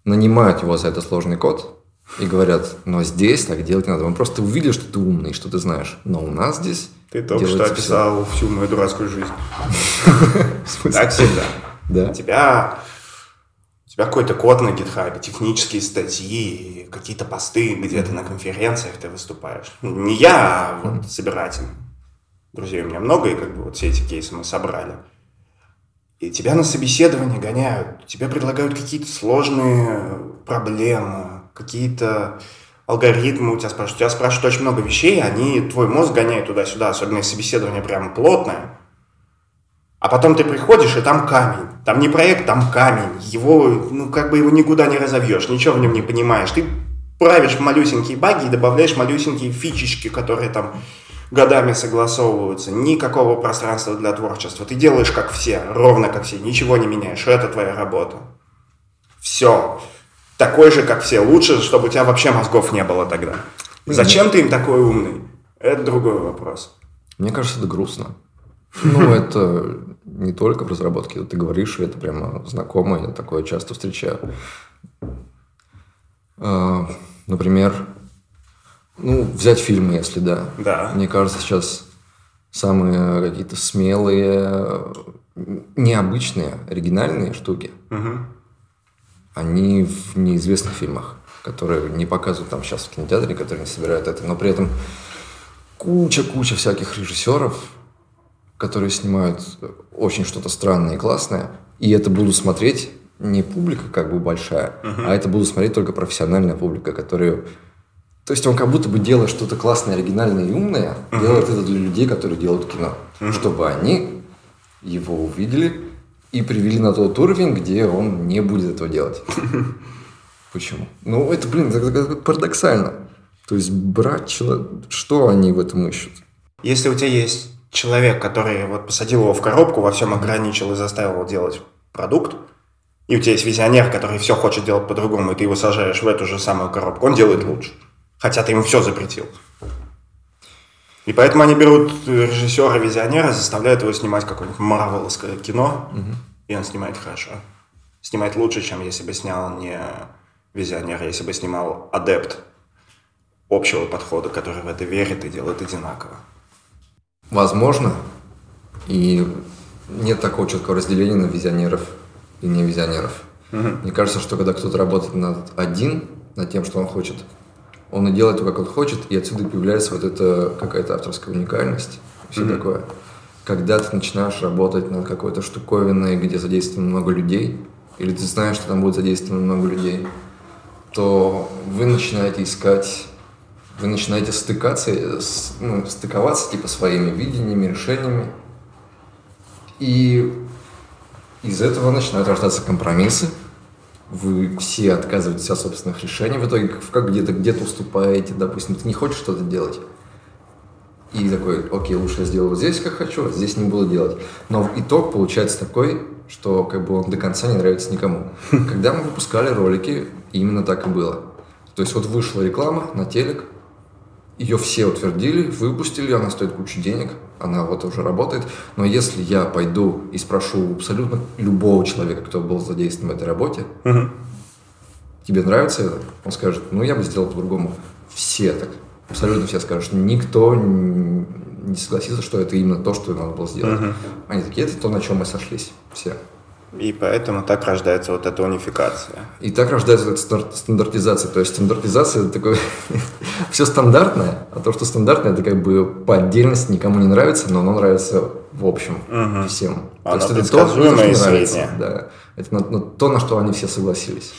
S1: нанимают его за этот сложный код, и говорят, но здесь так делать надо. Мы просто увидели, что ты умный, что ты знаешь. Но у нас здесь
S2: Ты только что описал все. всю мою дурацкую жизнь. Так всегда. Да. У тебя у тебя какой-то код на гитхабе, технические статьи, какие-то посты, где ты на конференциях ты выступаешь. Не я, а вот собиратель. Друзей у меня много, и как бы вот все эти кейсы мы собрали. И тебя на собеседование гоняют, тебе предлагают какие-то сложные проблемы, какие-то алгоритмы у тебя спрашивают. У тебя спрашивают очень много вещей, они твой мозг гоняют туда-сюда, особенно если собеседование прям плотное. А потом ты приходишь, и там камень. Там не проект, там камень. Его, ну, как бы его никуда не разовьешь, ничего в нем не понимаешь. Ты правишь малюсенькие баги и добавляешь малюсенькие фичечки, которые там годами согласовываются. Никакого пространства для творчества. Ты делаешь как все, ровно как все, ничего не меняешь. Это твоя работа. Все такой же, как все. Лучше, чтобы у тебя вообще мозгов не было тогда. Зачем ты им такой умный? Это другой вопрос.
S1: Мне кажется, это грустно. Ну, это не только в разработке. Ты говоришь, это прямо знакомо, я такое часто встречаю. А, например, ну, взять фильмы, если да.
S2: Да.
S1: Мне кажется, сейчас самые какие-то смелые, необычные, оригинальные штуки. Угу они в неизвестных фильмах, которые не показывают там сейчас в кинотеатре, которые не собирают это, но при этом куча-куча всяких режиссеров, которые снимают очень что-то странное и классное, и это будут смотреть не публика как бы большая, uh-huh. а это будут смотреть только профессиональная публика, которая... То есть он как будто бы делает что-то классное, оригинальное и умное, uh-huh. делает это для людей, которые делают кино, uh-huh. чтобы они его увидели, и привели на тот уровень, где он не будет этого делать. Почему? Ну, это, блин, это, парадоксально. То есть брать человека, что они в этом ищут?
S2: Если у тебя есть человек, который вот посадил его в коробку, во всем ограничил и заставил его делать продукт, и у тебя есть визионер, который все хочет делать по-другому, и ты его сажаешь в эту же самую коробку, он делает лучше. Хотя ты ему все запретил. И поэтому они берут режиссера-визионера, заставляют его снимать какое-нибудь марвеловское кино, угу. и он снимает хорошо. Снимает лучше, чем если бы снял не визионер, а если бы снимал адепт общего подхода, который в это верит и делает одинаково.
S1: Возможно. И нет такого четкого разделения на визионеров и не визионеров. Угу. Мне кажется, что когда кто-то работает над один, над тем, что он хочет, он и делает то, как он хочет, и отсюда появляется вот эта какая-то авторская уникальность, все mm-hmm. такое. Когда ты начинаешь работать над какой-то штуковиной, где задействовано много людей, или ты знаешь, что там будет задействовано много людей, то вы начинаете искать, вы начинаете стыкаться, ну, стыковаться типа своими видениями, решениями, и из этого начинают рождаться компромиссы, вы все отказываетесь от собственных решений, в итоге как где-то где-то уступаете, допустим, ты не хочешь что-то делать, и такой, окей, лучше я сделаю здесь, как хочу, а здесь не буду делать. Но итог получается такой, что как бы он до конца не нравится никому. Когда мы выпускали ролики, именно так и было. То есть вот вышла реклама на телек, ее все утвердили, выпустили, она стоит кучу денег, она вот уже работает. Но если я пойду и спрошу абсолютно любого человека, кто был задействован в этой работе, угу. тебе нравится это? Он скажет, ну я бы сделал по-другому. Все так, абсолютно все скажут, никто не согласится, что это именно то, что надо было сделать. Угу. Они такие, это то, на чем мы сошлись. Все.
S2: И поэтому так рождается вот эта унификация.
S1: И так рождается эта стандартизация. То есть стандартизация это такое все стандартное, а то, что стандартное, это как бы по отдельности никому не нравится, но оно нравится в общем угу. всем.
S2: Оно то есть это то, что не нравится.
S1: Да. Это на, на, то, на что они все согласились.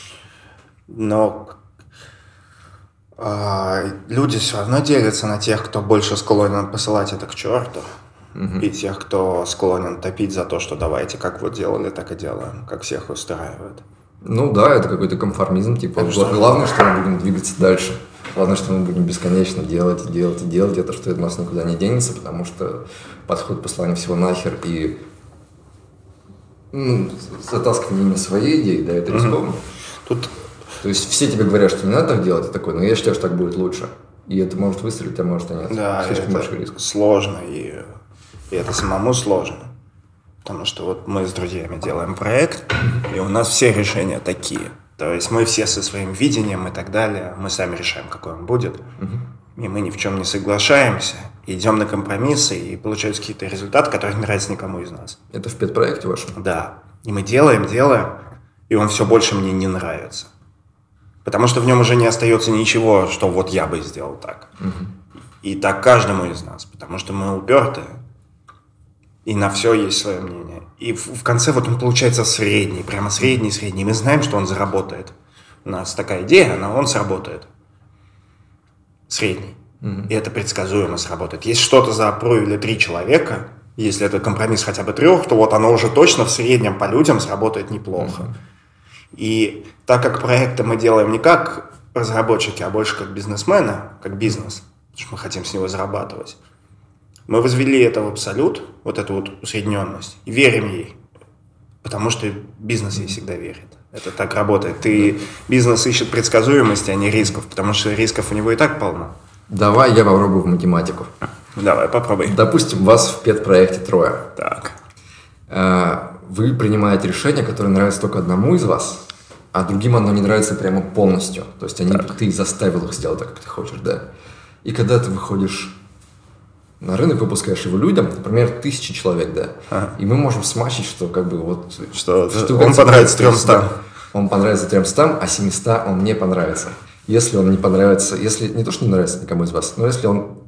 S2: Но а, люди все равно делятся на тех, кто больше склонен посылать это к черту угу. и тех, кто склонен топить за то, что давайте, как вот делали, так и делаем, как всех устраивает.
S1: Ну да, это какой-то конформизм, типа,
S2: Это что?
S1: главное, что мы будем двигаться дальше. Главное, что мы будем бесконечно делать, и делать, и делать это, что это у нас никуда не денется, потому что подход послания всего нахер и ну, затаскивание именно своей идеи, да, это рискованно.
S2: Тут
S1: То есть все тебе говорят, что не надо так делать, ты такой, но я считаю, что так будет лучше. И это может выстрелить, а может и нет.
S2: Да,
S1: Слишком
S2: это
S1: большой риск.
S2: сложно, и, и это самому сложно. Потому что вот мы с друзьями делаем проект, и у нас все решения такие. То есть мы все со своим видением и так далее, мы сами решаем, какой он будет. И мы ни в чем не соглашаемся, идем на компромиссы, и получаются какие-то результаты, которые не нравятся никому из нас.
S1: Это в педпроекте вашем?
S2: Да. И мы делаем, делаем, и он все больше мне не нравится. Потому что в нем уже не остается ничего, что вот я бы сделал так. И так каждому из нас, потому что мы упертые. И на все есть свое мнение. И в, в конце вот он получается средний, прямо средний-средний. Мы знаем, что он заработает. У нас такая идея, но он сработает. Средний. И это предсказуемо сработает. Если что-то заапруили три человека, если это компромисс хотя бы трех, то вот оно уже точно в среднем по людям сработает неплохо. И так как проекты мы делаем не как разработчики, а больше как бизнесмены, как бизнес, потому что мы хотим с него зарабатывать, мы возвели это в абсолют, вот эту вот усредненность, и верим ей. Потому что бизнес ей всегда верит. Это так работает. Ты бизнес ищет предсказуемости, а не рисков, потому что рисков у него и так полно.
S1: Давай я попробую в математику.
S2: Давай, попробуй.
S1: Допустим, вас в педпроекте трое.
S2: Так.
S1: Э, Вы принимаете решение, которое нравится только одному из вас, а другим оно не нравится прямо полностью. То есть они, ты заставил их сделать так, как ты хочешь, да? И когда ты выходишь на рынок, выпускаешь его людям, например, тысячи человек, да,
S2: Ага.
S1: и мы можем смачить, что как бы вот...
S2: Что
S1: штука
S2: он понравится
S1: то есть,
S2: 300.
S1: да, Он понравится 300, а 700 он не понравится. Если он не понравится, если не то, что не нравится никому из вас, но если он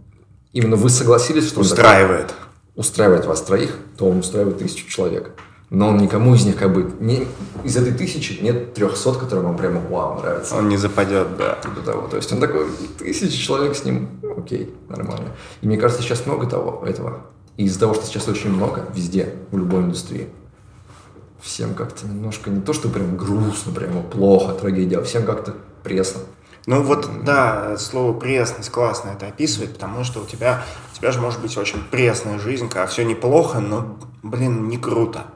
S1: именно вы согласились, что он такой-
S2: Устраивает.
S1: устраивает вас троих, то он устраивает тысячу человек. Но он никому из них как бы... Не, из этой тысячи нет трехсот, которым вам прямо вау нравится.
S2: Он не западет, да.
S1: Типа того. То есть он такой, тысяча человек с ним, окей, нормально. И мне кажется, сейчас много того, этого. И из-за того, что сейчас очень много, везде, в любой индустрии, всем как-то немножко не то, что прям грустно, прямо плохо, трагедия, а всем как-то пресно.
S2: Ну вот, да, слово пресность классно это описывает, потому что у тебя, у тебя же может быть очень пресная жизнь, когда все неплохо, но, блин, не круто.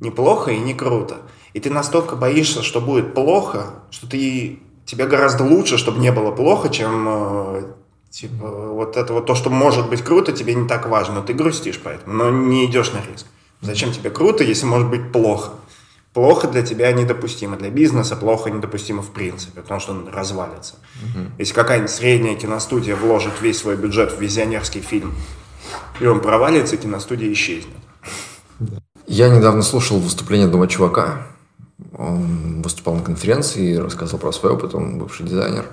S2: Неплохо и не круто. И ты настолько боишься, что будет плохо, что ты, тебе гораздо лучше, чтобы не было плохо, чем э, типа вот это вот то, что может быть круто, тебе не так важно, но ты грустишь поэтому, но не идешь на риск. Зачем тебе круто, если может быть плохо? Плохо для тебя недопустимо, для бизнеса плохо недопустимо в принципе, потому что он развалится. Если какая-нибудь средняя киностудия вложит весь свой бюджет в визионерский фильм, и он провалится, киностудия исчезнет.
S1: Я недавно слушал выступление одного чувака. Он выступал на конференции и рассказывал про свой опыт. Он бывший дизайнер.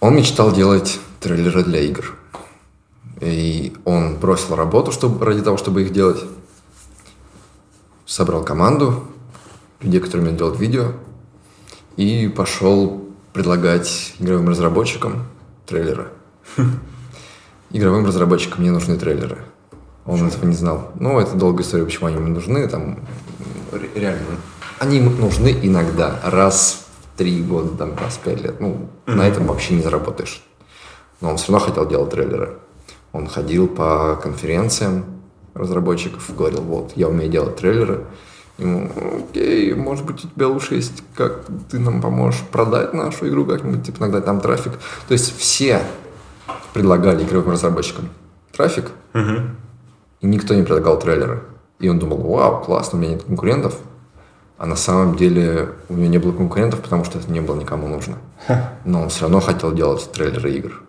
S1: Он мечтал делать трейлеры для игр. И он бросил работу чтобы, ради того, чтобы их делать. Собрал команду, людей, которые умеют делать видео. И пошел предлагать игровым разработчикам трейлеры. Игровым разработчикам мне нужны трейлеры. Он этого не знал. Ну, это долгая история, почему они ему нужны. Там ре- реально. Они ему нужны иногда, раз в три года, там, раз в пять лет. Ну, на этом вообще не заработаешь. Но он все равно хотел делать трейлеры. Он ходил по конференциям разработчиков, говорил, вот, я умею делать трейлеры. Ему, окей, может быть, у тебя лучше есть, как ты нам поможешь продать нашу игру как-нибудь, типа, нагнать там трафик. То есть все предлагали игровым разработчикам трафик, и никто не предлагал трейлеры. И он думал, вау, классно, у меня нет конкурентов. А на самом деле у него не было конкурентов, потому что это не было никому нужно. Но он все равно хотел делать трейлеры игр.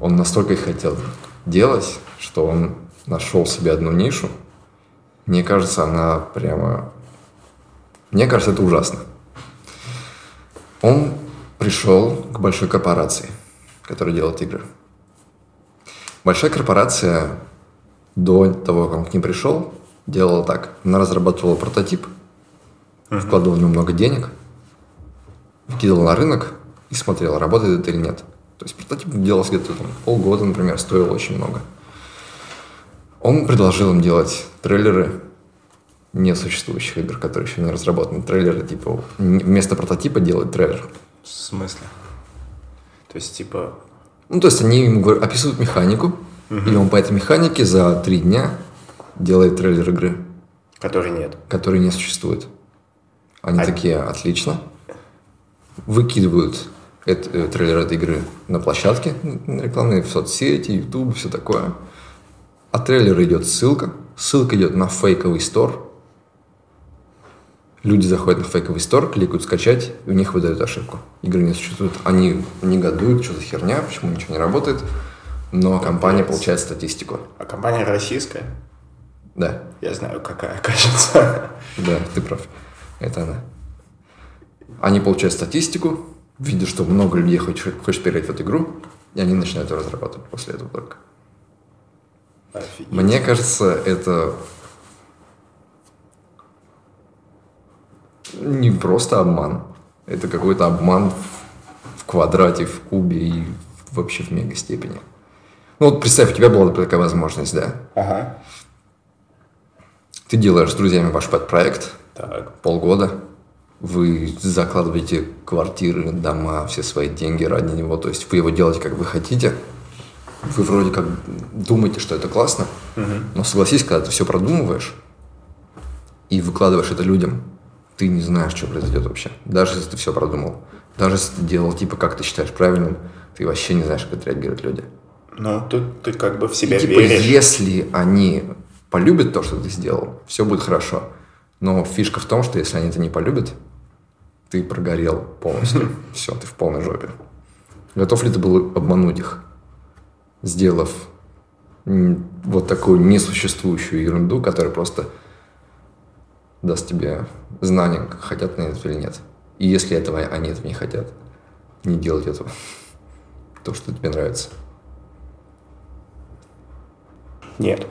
S1: Он настолько их хотел делать, что он нашел себе одну нишу. Мне кажется, она прямо... Мне кажется, это ужасно. Он пришел к большой корпорации, которая делает игры. Большая корпорация до того, как он к ним пришел, делала так. Она разрабатывала прототип, вкладывала в него много денег, вкидывала на рынок и смотрела, работает это или нет. То есть прототип делался где-то там полгода, например, стоил очень много. Он предложил им делать трейлеры несуществующих игр, которые еще не разработаны. Трейлеры, типа, вместо прототипа делают трейлер.
S2: В смысле? То есть, типа...
S1: Ну, то есть, они ему описывают механику, и он по этой механике за три дня делает трейлер игры.
S2: Которой нет.
S1: Которой не существует. Они а... такие, отлично. Выкидывают это, э, трейлер этой игры на площадке рекламные, в соцсети, YouTube, все такое. А трейлер идет ссылка. Ссылка идет на фейковый стор. Люди заходят на фейковый стор, кликают скачать, и у них выдают ошибку. Игры не существует. Они негодуют, что за херня, почему ничего не работает. Но компания получает статистику.
S2: А компания российская?
S1: Да.
S2: Я знаю, какая, кажется.
S1: Да, ты прав. Это она. Они получают статистику, видят, что много людей хочет, хочет поиграть в эту игру, и они начинают ее разрабатывать после этого только. Офигеть. Мне кажется, это не просто обман. Это какой-то обман в, в квадрате, в кубе и вообще в мега степени. Ну вот представь, у тебя была такая возможность, да?
S2: Ага.
S1: Ты делаешь с друзьями ваш подпроект.
S2: Так.
S1: Полгода. Вы закладываете квартиры, дома, все свои деньги ради него. То есть вы его делаете, как вы хотите. Вы вроде как думаете, что это классно.
S2: Угу.
S1: Но согласись, когда ты все продумываешь и выкладываешь это людям, ты не знаешь, что произойдет вообще. Даже если ты все продумал. Даже если ты делал типа, как ты считаешь правильным, ты вообще не знаешь, как отреагируют люди.
S2: Ну, тут ты как бы в себя
S1: и, типа,
S2: веришь.
S1: Если они полюбят то, что ты сделал, все будет хорошо. Но фишка в том, что если они это не полюбят, ты прогорел полностью. Все, ты в полной жопе. Готов ли ты был обмануть их, сделав вот такую несуществующую ерунду, которая просто даст тебе знание, хотят они это или нет. И если этого они этого не хотят, не делать этого. То, что тебе нравится.
S2: Нет.